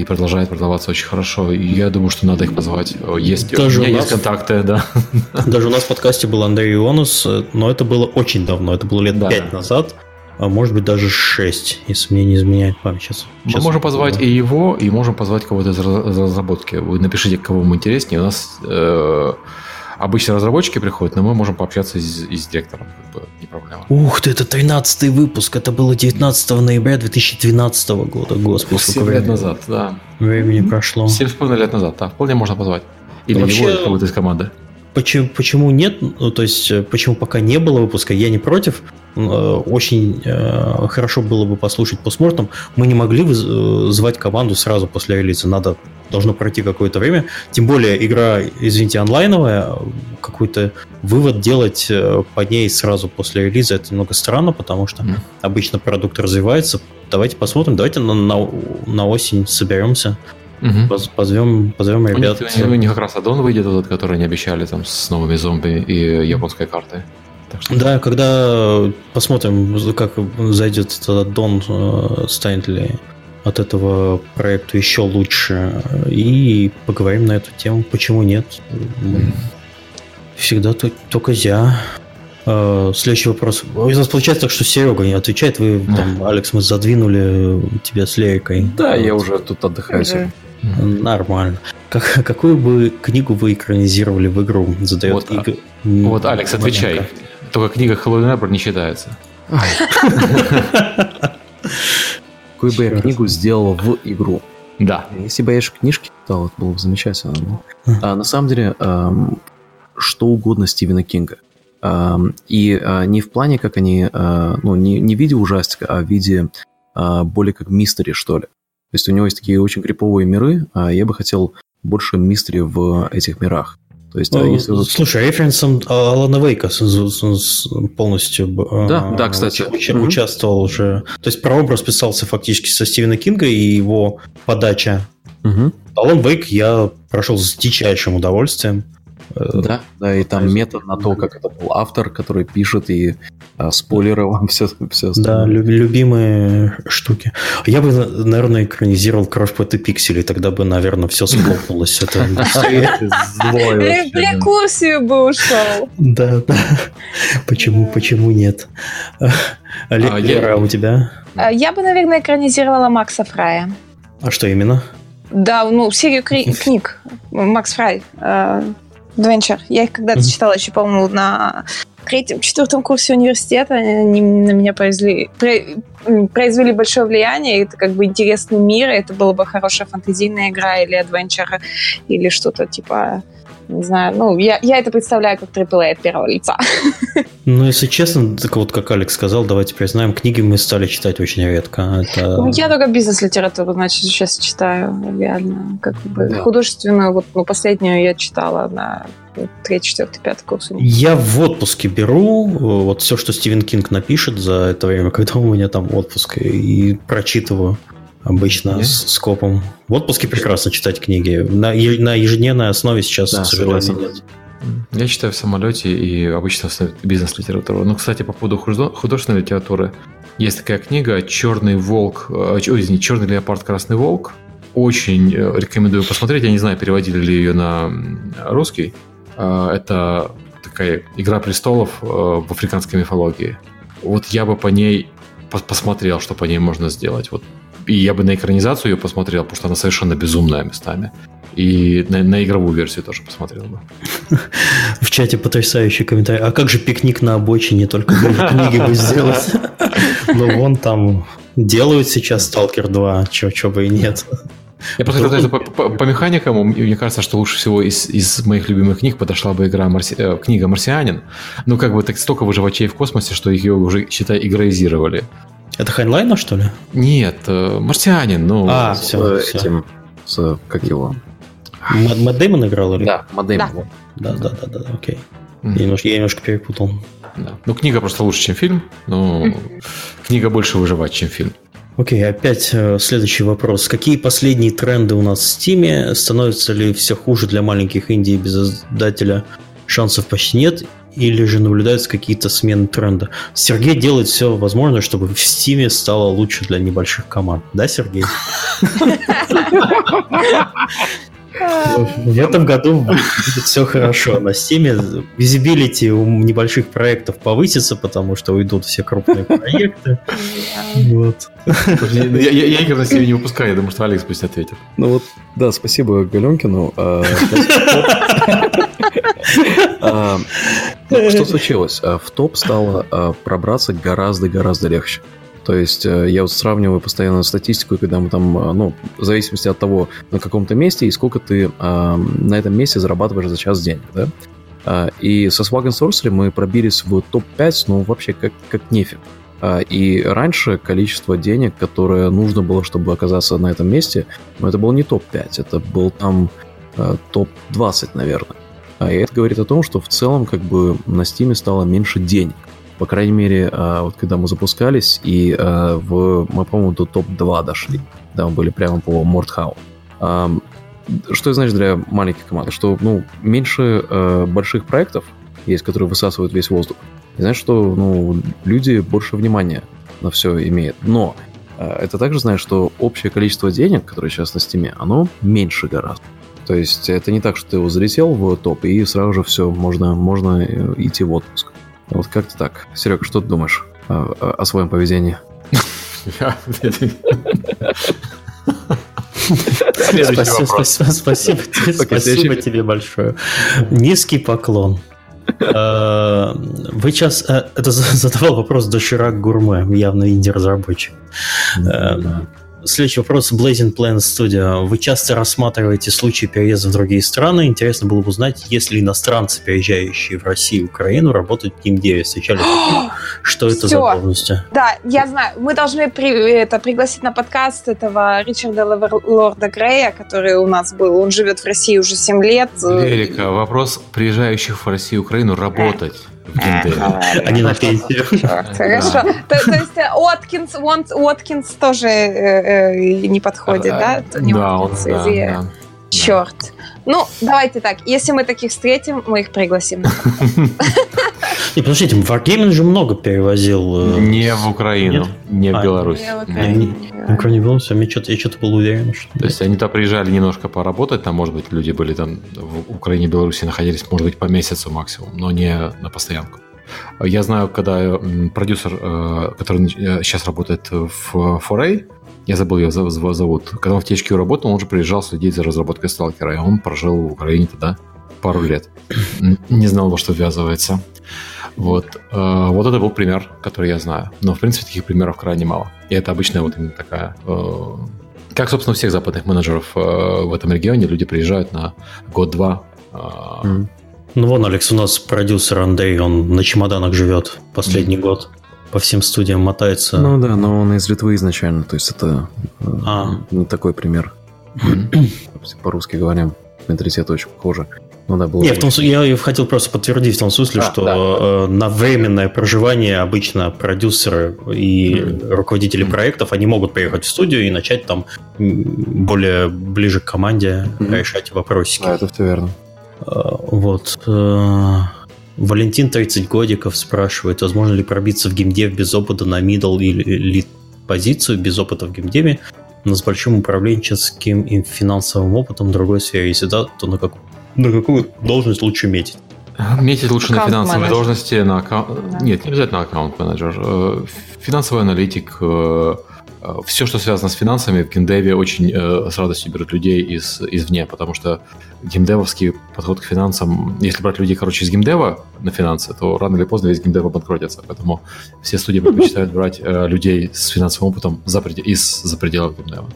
и продолжает продаваться очень хорошо. И я думаю, что надо их позвать. Есть, Даже у меня у нас, есть контакты, да. Даже у нас в подкасте был Андрей Ионус, но это было очень давно, это было лет да. назад а может быть даже 6, если мне не изменяет память. Сейчас, Мы сейчас можем позвать и его, и можем позвать кого-то из разработки. Вы напишите, кого вам интереснее. У нас э, обычно разработчики приходят, но мы можем пообщаться и с, и с директором. Как бы, не проблема. Ух ты, это 13 выпуск. Это было 19 ноября 2012 года. Господи, 7 лет назад, да. Времени прошло. 7,5 лет назад, да. Вполне можно позвать. Или Вообще... его, кого-то из команды. Почему, почему нет? Ну, то есть, э, почему пока не было выпуска, я не против. Э, очень э, хорошо было бы послушать постмортом. Мы не могли звать команду сразу после релиза. Надо, должно пройти какое-то время. Тем более, игра, извините, онлайновая. Какой-то вывод делать по ней сразу после релиза, это немного странно, потому что mm. обычно продукт развивается. Давайте посмотрим, давайте на, на, на осень соберемся, Угу. Позовем, позовем ребят. У них, у них как раз аддон выйдет, этот, который они обещали там с новыми зомби и японской картой. Так что... Да, когда посмотрим, как зайдет этот аддон, э, станет ли от этого проекта еще лучше, и поговорим на эту тему, почему нет. Всегда только зя. Э, следующий вопрос. У нас получается так, что Серега не отвечает. Вы там, Алекс, мы задвинули тебя с Лерикой. Да, я уже тут отдыхаю. Нормально. Как, какую бы книгу вы экранизировали в игру? Задает вот, Иг... вот Алекс, отвечай. Маленько. Только книга Hello Neighbor не считается. Какую бы я книгу сделал в игру? Да. Если бы я еще книжки читал, это было бы замечательно. А, на самом деле, эм, что угодно Стивена Кинга. И э, не в плане, как они, э, ну, не, не в виде ужастика, а в виде э, более как мистери, что ли. То есть у него есть такие очень криповые миры, а я бы хотел больше мистери в этих мирах. То есть, ну, если... Слушай, референсом Алана Вейка полностью да, да, кстати. Уч- угу. участвовал уже. То есть прообраз писался фактически со Стивена Кинга, и его подача Угу. Alan Wake я прошел с дичайшим удовольствием. Э, да, да, и там метод на то, как это был автор, который пишет, и а, спойлеры вам все, все Да, любимые штуки. Я бы, наверное, экранизировал Кровь против пикселей, тогда бы, наверное, все схлопнулось. Это рекурсию бы ушел. Да, да. Почему, почему нет? Олег, а у тебя? А, я бы, наверное, экранизировала Макса Фрая. А что именно? Да, ну, серию книг. Макс Фрай. Adventure. Я их когда-то mm-hmm. читала еще, по-моему, на третьем, четвертом курсе университета. Они на меня произвели, произвели большое влияние. Это как бы интересный мир. Это была бы хорошая фантазийная игра или адвенчер, или что-то типа не знаю, ну, я, я это представляю как AAA от первого лица. Ну, если честно, так вот, как Алекс сказал, давайте признаем, книги мы стали читать очень редко. Это... Ну, я только бизнес-литературу, значит, сейчас читаю, реально. Как бы да. художественную, вот, ну, последнюю я читала на третий, четвертый, пятый курс. Я в отпуске беру вот все, что Стивен Кинг напишет за это время, когда у меня там отпуск, и прочитываю обычно yeah. с скопом. В отпуске прекрасно читать книги. На, на ежедневной основе сейчас, да, к сожалению, нет. Я читаю в самолете и обычно бизнес-литературу. Ну, кстати, по поводу художественной литературы. Есть такая книга «Черный волк», э, ой, извините, «Черный леопард, красный волк». Очень э, рекомендую посмотреть. Я не знаю, переводили ли ее на русский. А, это такая «Игра престолов» э, в африканской мифологии. Вот я бы по ней посмотрел, что по ней можно сделать. Вот и я бы на экранизацию ее посмотрел, потому что она совершенно безумная местами. И на, на игровую версию тоже посмотрел бы. В чате потрясающий комментарий. А как же пикник на обочине, только книги бы сделать? Ну, вон там делают сейчас Stalker 2, чего бы и нет. Я просто по, по, по механикам, мне кажется, что лучше всего из, из моих любимых книг подошла бы игра Марси... э, книга «Марсианин». Ну, как бы так столько выживачей в космосе, что ее уже, считай, игроизировали. Это Хайнлайна, что ли? Нет, э, Марсианин, ну... А, все, с, этим, с, как его? Мэтт Дэймон играл? Или? Да, Мэтт Дэймон. Да. да, да, да, да, окей. Mm-hmm. Я, немножко, я немножко перепутал. Да. Ну, книга просто лучше, чем фильм, но книга больше выживать, чем фильм. Окей, okay, опять э, следующий вопрос. Какие последние тренды у нас в Стиме? Становится ли все хуже для маленьких инди без издателя? Шансов почти нет или же наблюдаются какие-то смены тренда. Сергей делает все возможное, чтобы в Стиме стало лучше для небольших команд. Да, Сергей? В этом году будет все хорошо. На Steam визибилити у небольших проектов повысится, потому что уйдут все крупные проекты. Вот. Я, я, игр на Steam не выпускаю, я думаю, что Алекс пусть ответит. Ну вот, да, спасибо Галенкину. А, а, что случилось? А, в топ стало пробраться гораздо-гораздо легче. То есть э, я вот сравниваю постоянно статистику, когда мы там, э, ну, в зависимости от того, на каком-то месте и сколько ты э, на этом месте зарабатываешь за час денег, да. Э, и со Swag Sorcery мы пробились в топ-5, ну, вообще как, как нефиг. Э, и раньше количество денег, которое нужно было, чтобы оказаться на этом месте, ну, это был не топ-5, это был там э, топ-20, наверное. И это говорит о том, что в целом как бы на Steam стало меньше денег. По крайней мере, а, вот когда мы запускались, и а, в, мы, по-моему, до топ-2 дошли. Да, мы были прямо по Мортхау. Что это значит для маленьких команд? Что, ну, меньше а, больших проектов есть, которые высасывают весь воздух. И знаешь, что, ну, люди больше внимания на все имеют. Но это также значит, что общее количество денег, которое сейчас на стиме, оно меньше гораздо. То есть это не так, что ты его залетел в топ, и сразу же все, можно, можно э, идти в отпуск. Вот как-то так. Серега, что ты думаешь о, о своем поведении? Спасибо, спасибо тебе большое. Низкий поклон. Э, вы сейчас... Э, это задавал вопрос Доширак Гурме, явно инди-разработчик. Следующий вопрос. Blazing Planet Studio. Вы часто рассматриваете случаи переезда в другие страны. Интересно было бы узнать, если иностранцы, переезжающие в Россию и Украину, работают в Team 9. Встречали Что это за должности? Да, я знаю. Мы должны при, это, пригласить на подкаст этого Ричарда Лорда Грея, который у нас был. Он живет в России уже 7 лет. Эрика, вопрос приезжающих в Россию и Украину работать. В геймдеве. Они на пенсию. Хорошо. То, то есть э, Уоткинс, Уоткинс тоже э, э, не подходит, да? Не Да, он, да, EA. да. Черт. Ну, давайте так. Если мы таких встретим, мы их пригласим. Не, подождите, Wargaming же много перевозил. э, Не в Украину, Нет? не в А, Беларусь. Не- не Ну, кроме Беларуси, я что-то, я что-то был уверен, что... То есть они то приезжали немножко поработать, там, может быть, люди были там в Украине, Беларуси находились, может быть, по месяцу максимум, но не на постоянку. Я знаю, когда продюсер, э, который сейчас работает в Foray, я забыл ее зов- зов- зовут, когда он в THQ работал, он же приезжал следить за разработкой Сталкера, и он прожил в Украине тогда пару лет. Не знал, во что ввязывается. Вот. Э, Вот это был пример, который я знаю. Но, в принципе, таких примеров крайне мало. И это обычная вот именно такая... э, Как, собственно, у всех западных менеджеров э, в этом регионе, люди приезжают на год-два. Ну вон, Алекс, у нас продюсер Андрей, он на чемоданах живет последний год. По всем студиям мотается. Ну да, но он из Литвы изначально, то есть это А. не такой пример. По-русски говоря, менталитет очень похожий. Ну да, было Не, в том, я хотел просто подтвердить в том смысле, А, что да. э, на временное проживание обычно продюсеры и руководители проектов, они могут приехать в студию и начать там более ближе к команде Мгм. решать вопросики. Да, это все верно. Э, Вот. э, Валентин 30 годиков спрашивает, возможно ли пробиться в геймдев без опыта на middle или лид позицию, без опыта в геймдеве, но с большим управленческим и финансовым опытом в другой сфере. Если да, то на, как, на какую должность лучше метить? Метить лучше на финансовой Аккаунт-менеджер. должности, на аккаунт... Да. Нет, не обязательно аккаунт-менеджер. Э, Финансовый аналитик, все, что связано с финансами, в геймдеве очень э, с радостью берут людей из, извне, потому что геймдевовский подход к финансам, если брать людей, короче, из геймдева на финансы, то рано или поздно весь геймдев обанкротится. Поэтому все студии предпочитают брать э, людей с финансовым опытом за преде- из за пределов геймдева.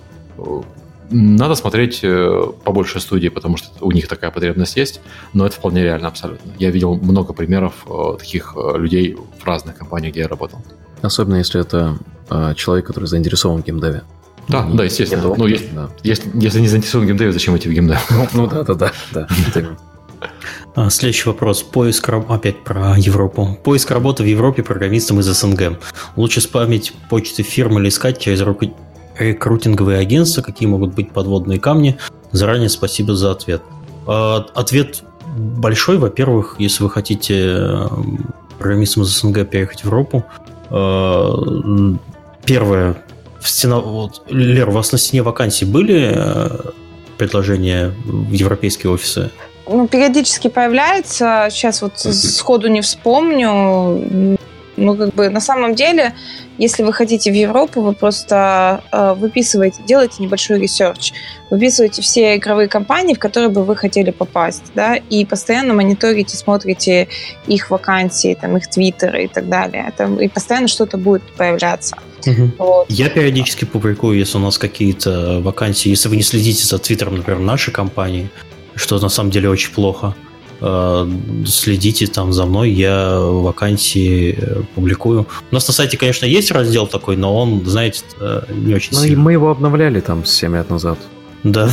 Надо смотреть э, побольше студий, потому что у них такая потребность есть, но это вполне реально абсолютно. Я видел много примеров э, таких э, людей в разных компаниях, где я работал. Особенно если это человек, который заинтересован в геймдеве. Да, Не- да, естественно. Ну, есть- да. Если, если не заинтересован в геймдеве, зачем идти в геймдев? Ну, ну да, да, да, да. А, Следующий вопрос. Поиск опять про Европу. Поиск работы в Европе программистам из СНГ. Лучше спамить почты фирм или искать через руку- рекрутинговые агентства, какие могут быть подводные камни. Заранее спасибо за ответ. А, Ответ большой. Во-первых, если вы хотите э, программистам из СНГ переехать в Европу, э, первое, в стена, вот, Лер, у вас на стене вакансий были э, предложения в европейские офисы? Ну, периодически появляется. Сейчас вот сходу не вспомню. Ну, как бы на самом деле, если вы хотите в Европу, вы просто э, выписываете, делаете небольшой research, выписываете все игровые компании, в которые бы вы хотели попасть, да, и постоянно мониторите, смотрите их вакансии, там, их твиттеры и так далее. Там, и постоянно что-то будет появляться. Вот. Я периодически публикую, если у нас какие-то вакансии. Если вы не следите за твиттером, например, нашей компании, что на самом деле очень плохо, следите там за мной, я вакансии э, публикую. У нас на сайте, конечно, есть раздел такой, но он, знаете, э, не очень Ну и сильно. мы его обновляли там 7 лет назад. Да,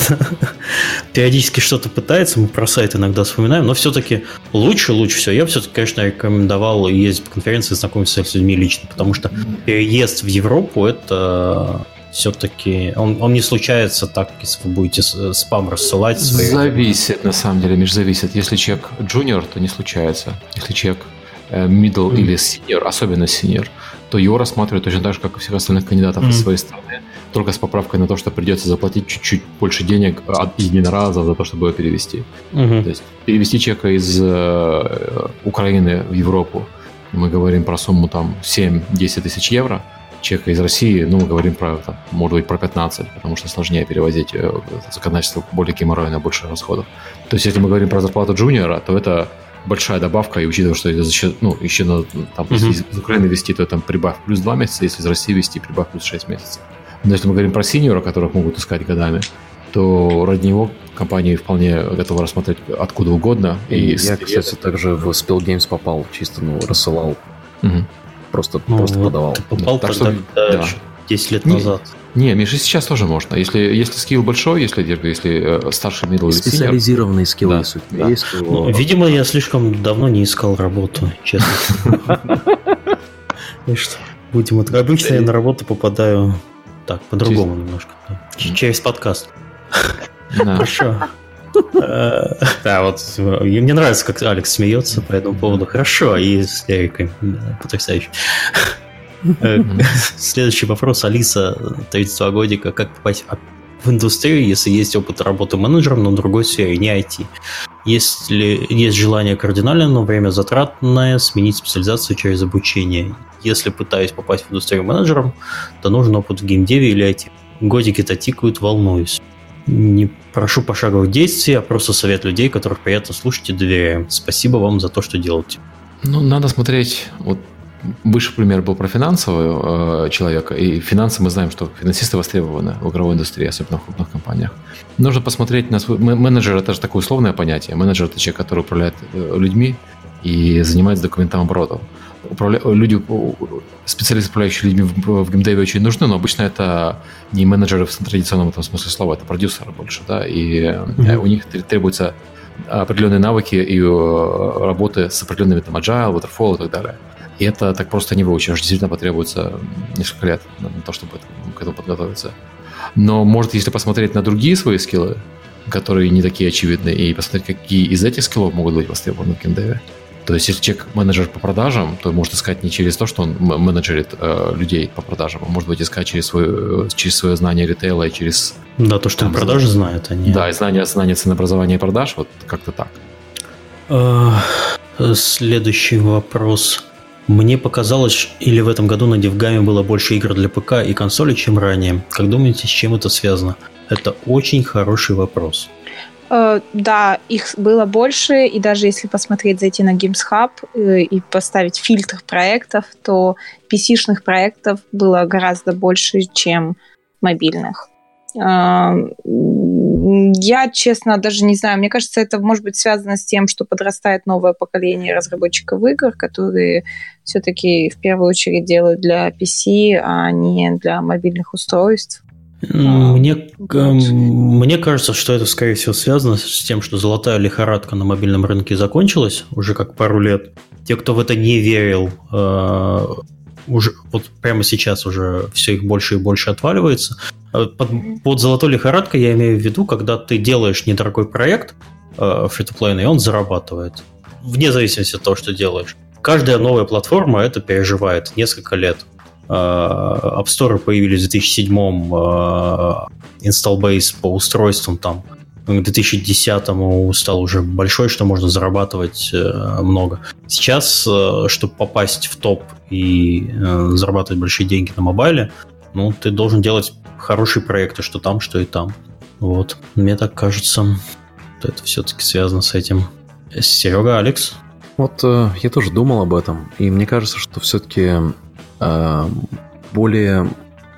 периодически что-то пытается, мы про сайт иногда вспоминаем, но все-таки лучше, лучше все. Я все-таки, конечно, рекомендовал ездить по конференции, знакомиться с людьми лично, потому что переезд в Европу это все-таки он, он не случается так, если вы будете с- спам рассылать свои. Зависит, на самом деле, Миш, зависит. Если человек junior, то не случается. Если человек э, middle Мгм. или senior, особенно senior, то его рассматривают точно так же, как и всех остальных кандидатов Мгм. из своей страны, только с поправкой на то, что придется заплатить чуть-чуть больше денег от единоразово за то, чтобы его перевести. Мгм. То есть перевести человека из э, Украины в Европу, мы говорим про сумму там 7-10 тысяч евро, человека из России, ну, мы говорим про, там, может быть, про 15, потому что сложнее перевозить э, законодательство более геморройное, больше расходов. То есть, если мы говорим про зарплату джуниора, то это большая добавка, и учитывая, что это за счет, ну, еще надо, там, если Мгм. из из Украины вести, то там прибавь плюс 2 месяца, если из России вести, прибавь плюс 6 месяцев. Но если мы говорим про синьора, которых могут искать годами, то ради него компании вполне готовы рассмотреть откуда угодно. И я, с- кстати, также в Spill Games попал, чисто, ну, рассылал, Мгм. Просто, Ну, просто вот подавал. Попал Так что, да, да. 10 лет Не- назад. Не, Миша, сейчас тоже можно. Если, если скилл большой, если, если э, старший middle или senior, Специализированные скиллы, Да, если у да. есть, Ну, видимо, я слишком давно не искал работу, честно. И что? Будем от- Обычно я на работу попадаю так, по-другому немножко. Через подкаст. Хорошо. Э, Да, вот э, мне нравится, как Алекс смеется по этому поводу. Хорошо, и с Эрикой. Да, Потрясающе. Э, Следующий вопрос. Алиса, 32 годика. Как попасть в индустрию, если есть опыт работы менеджером, но в другой сфере, не IT? Есть ли есть желание кардинальное, но время затратное, сменить специализацию через обучение? Если пытаюсь попасть в индустрию менеджером, то нужен опыт в геймдеве или IT. Годики-то тикают, волнуюсь. Не прошу пошаговых действий, а просто совет людей, которых приятно слушать и доверяем. Спасибо вам за то, что делаете. Ну, надо смотреть, вот выше пример был про финансового э, человека, и финансы мы знаем, что финансисты востребованы в игровой индустрии, особенно в крупных компаниях. Нужно посмотреть на свой... ме- Менеджер – это же такое условное понятие. Менеджер – это человек, который управляет э, людьми и занимается документом оборотом. Управля... Люди, специалисты, управляющие людьми в, в геймдеве очень нужны, но обычно это не менеджеры в традиционном этом смысле слова, это продюсеры больше, да, и Мгм. у них тр- требуется определенные навыки и э, работы с определенными там agile, waterfall и так далее. И это так просто не выучишь. Действительно потребуется несколько лет на то, чтобы к этому подготовиться. Но, может, если посмотреть на другие свои скиллы, которые не такие очевидные, и посмотреть, какие из этих скиллов могут быть востребованы в геймдеве. То есть, если человек менеджер по продажам, то может искать не через то, что он менеджерит э, людей по продажам, а может быть искать через свое, через свое знание ритейла и через Да, то, что Там, продажи знают, они. да, и знание, знание ценообразования и продаж, вот как-то так. Э, Следующий вопрос. Мне показалось, или в этом году на Девгаме было больше игр для ПК и консоли, чем ранее. Как думаете, с чем это связано? Это очень хороший вопрос. Э, Да, их было больше, и даже если посмотреть, зайти на Games Hub э, и поставить фильтр проектов, то PC-шных проектов было гораздо больше, чем мобильных. Э, Я, честно, даже не знаю. Мне кажется, это может быть связано с тем, что подрастает новое поколение разработчиков игр, которые все-таки в первую очередь делают для PC, а не для мобильных устройств. Мне, мне кажется, что это, скорее всего, связано с тем, что золотая лихорадка на мобильном рынке закончилась уже как пару лет. Те, кто в это не верил, э, уже вот прямо сейчас уже все их больше и больше отваливается. Э, Под, под золотой лихорадкой я имею в виду, когда ты делаешь недорогой проект э, фри-то-плейный, и он зарабатывает. Вне зависимости от того, что делаешь. Каждая новая платформа это переживает несколько лет. Э, App Store появились в 2007-м, э, install base по устройствам там к 2010-му стал уже большой, что можно зарабатывать э, много. Сейчас, чтобы попасть в топ и зарабатывать большие деньги на мобайле, ну, ты должен делать хорошие проекты, что там, что и там. Вот. Мне так кажется, что это все-таки связано с этим. Серега, Алекс? Вот я тоже думал об этом, и мне кажется, что все-таки более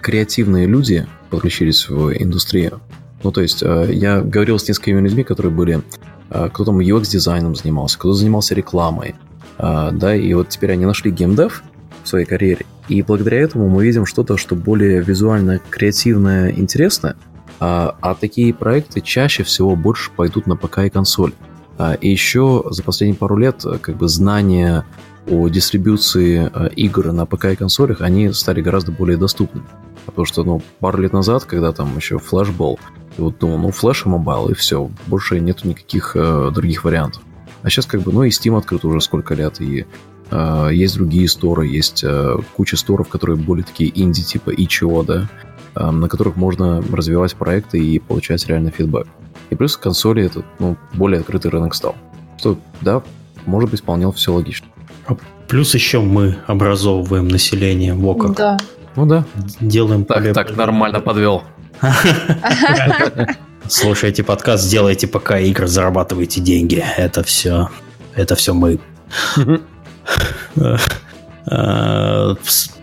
креативные люди подключились в индустрию. Ну, то есть э, я говорил с несколькими людьми, которые были... э, кто там UX-дизайном занимался, кто занимался рекламой, да, и вот теперь они нашли геймдев в своей карьере, и благодаря этому мы видим что-то, что более визуально креативное, интересное, а, а такие проекты чаще всего больше пойдут на ПК и консоль. А, И еще за последние пару лет как бы знания о дистрибуции э, игр на ПК и консолях, они стали гораздо более доступны. Потому что, ну, пару лет назад, когда там еще Flash был, ты вот думал, ну, Flash и mobile, и все, больше нету никаких э, других вариантов. А сейчас как бы, ну, и Steam открыт уже сколько лет, и э, есть другие store ы, есть э, куча store ов, которые более такие инди, типа Itch.io, да, э, на которых можно развивать проекты и получать реальный feedback. И плюс консоли это, ну, более открытый рынок стал. Что, да, может быть, вполне все логично. Плюс еще мы образовываем население. Во как. Да. Ну да. Делаем Так, поле- так, нормально подвел. Слушайте подкаст, сделайте пока игры, зарабатывайте деньги. Это все, это все мы. Э,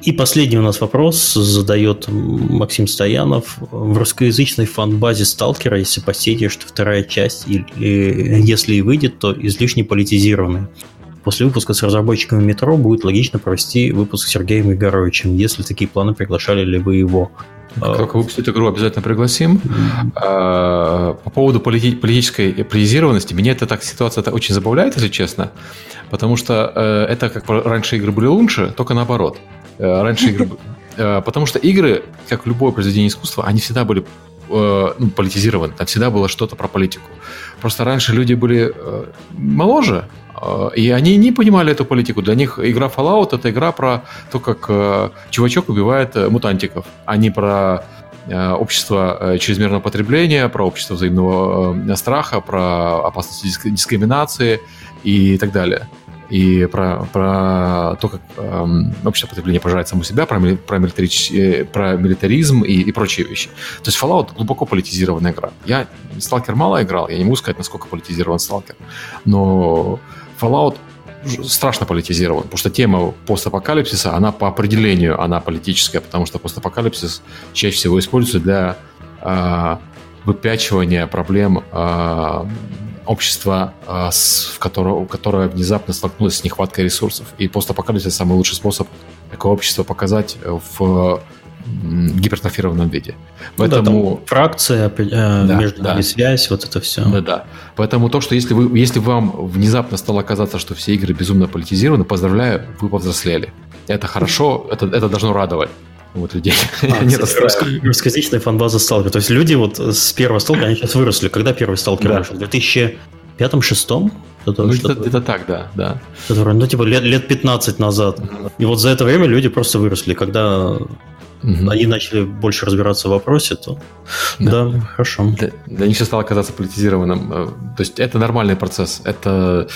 И последний у нас вопрос задает Максим Стоянов. В русскоязычной фан-базе Сталкера есть опасения, что вторая часть, или, если и выйдет, то излишне политизированная. После выпуска с разработчиками метро будет логично провести выпуск с Сергеем Егоровичем, если такие планы приглашали ли вы его. Как только выпустят игру, обязательно пригласим. А, по поводу полити- политической политизированности, меня эта так ситуация это очень забавляет, если честно. Потому что э, это как раньше игры были лучше, только наоборот. Э, раньше игры... Э, потому что игры, как любое произведение искусства, они всегда были э, ну, политизированы. Там всегда было что-то про политику. Просто раньше люди были э, моложе, э, и они не понимали эту политику. Для них игра Fallout это игра про то, как э, чувачок убивает э, мутантиков, а не про э, общество э, чрезмерного потребления, про общество взаимного э, страха, про опасность диск- дискриминации и так далее. И про, про то, как эм, общество потребления пожирает саму себя, про, про, милитарич- э, про милитаризм и, и прочие вещи. То есть Fallout глубоко политизированная игра. Я Сталкер мало играл, я не могу сказать, насколько политизирован Сталкер. Но Fallout страшно политизирован, потому что тема постапокалипсиса, она по определению, она политическая, потому что постапокалипсис чаще всего используется для а, выпячивания проблем а, общества, а, в которого, которое внезапно столкнулось с нехваткой ресурсов. И постапокалипсис самый лучший способ такое общество показать в м, гипертрофированном виде. Ну да, Поэтому там фракция, э, Да, между да. связь, вот это все. да, да. Поэтому то, что если, вы, если вам внезапно стало казаться, что все игры безумно политизированы, поздравляю, вы повзрослели. Это хорошо, это, это должно радовать вот людей. А, Не кстати, расстраивать. раска- Русскоязычная фанбаза Сталкер. То есть люди вот с первого Сталкера, они сейчас выросли. Когда первый Сталкер Да. вышел? В 2005-2006? Что-то, Ну, это так, да, да. ну, типа, лет, лет 15 назад. И вот за это время люди просто выросли. Когда Мгм. они начали больше разбираться в вопросе, то... Да. Да, хорошо. Для, для них все стало казаться политизированным. Э, То есть это нормальный процесс. Это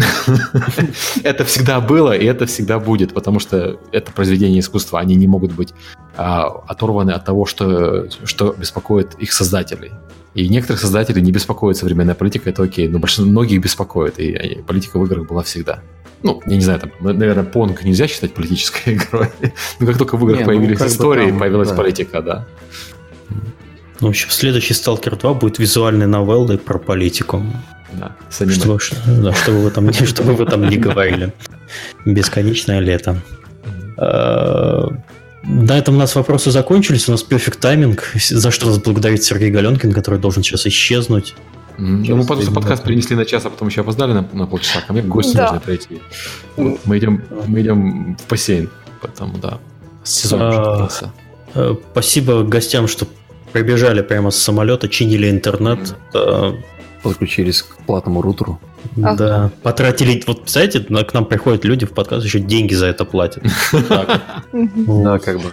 это всегда было, и это всегда будет, потому что это произведение искусства. Они не могут быть а, оторваны от того, что, что беспокоит их создателей. И некоторых создателей не беспокоит современная политика, это окей, но большинство многих беспокоит, и и политика в играх была всегда. Ну, я не знаю, там, на- наверное, Понг нельзя считать политической игрой. Но как только в играх Не, ну, появились бы истории, там, появилась да. политика, да. Ну, в общем, следующий Сталкер 2 будет визуальной новеллой про политику. Да с аниме. Что, что- да, что вы в этом, что вы в этом не говорили. Бесконечное лето. Э, На этом у нас вопросы закончились. У нас перфект тайминг. За что разблагодарить Сергей Галенкин, который должен сейчас исчезнуть. Ну, мы просто подкаст перенесли на час, а потом еще опоздали на, на полчаса. Ко мне гости Да. нужно прийти. Вот, мы, идем, мы идем в бассейн. Поэтому, да. Сезон уже А, Спасибо гостям, что прибежали прямо с самолета, чинили интернет. Э, Подключились к платному рутеру. Ага. Да, потратили, вот, представляете, на- к нам приходят люди в подкаст, еще деньги за это платят. Да, как бы.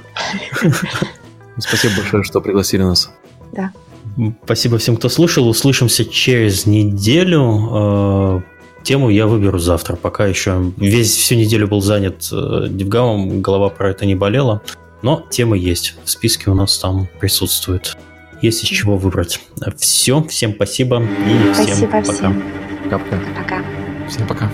Спасибо большое, что пригласили нас. Спасибо всем, кто слушал. Услышимся через неделю. Э, Тему я выберу завтра. Пока еще весь всю неделю был занят э, Дивгамом, голова про это не болела. Но тема есть. В списке у нас там присутствует. Есть из чего выбрать. Все, всем спасибо и всем Спасибо пока. всем. Капка. Пока. Всем пока.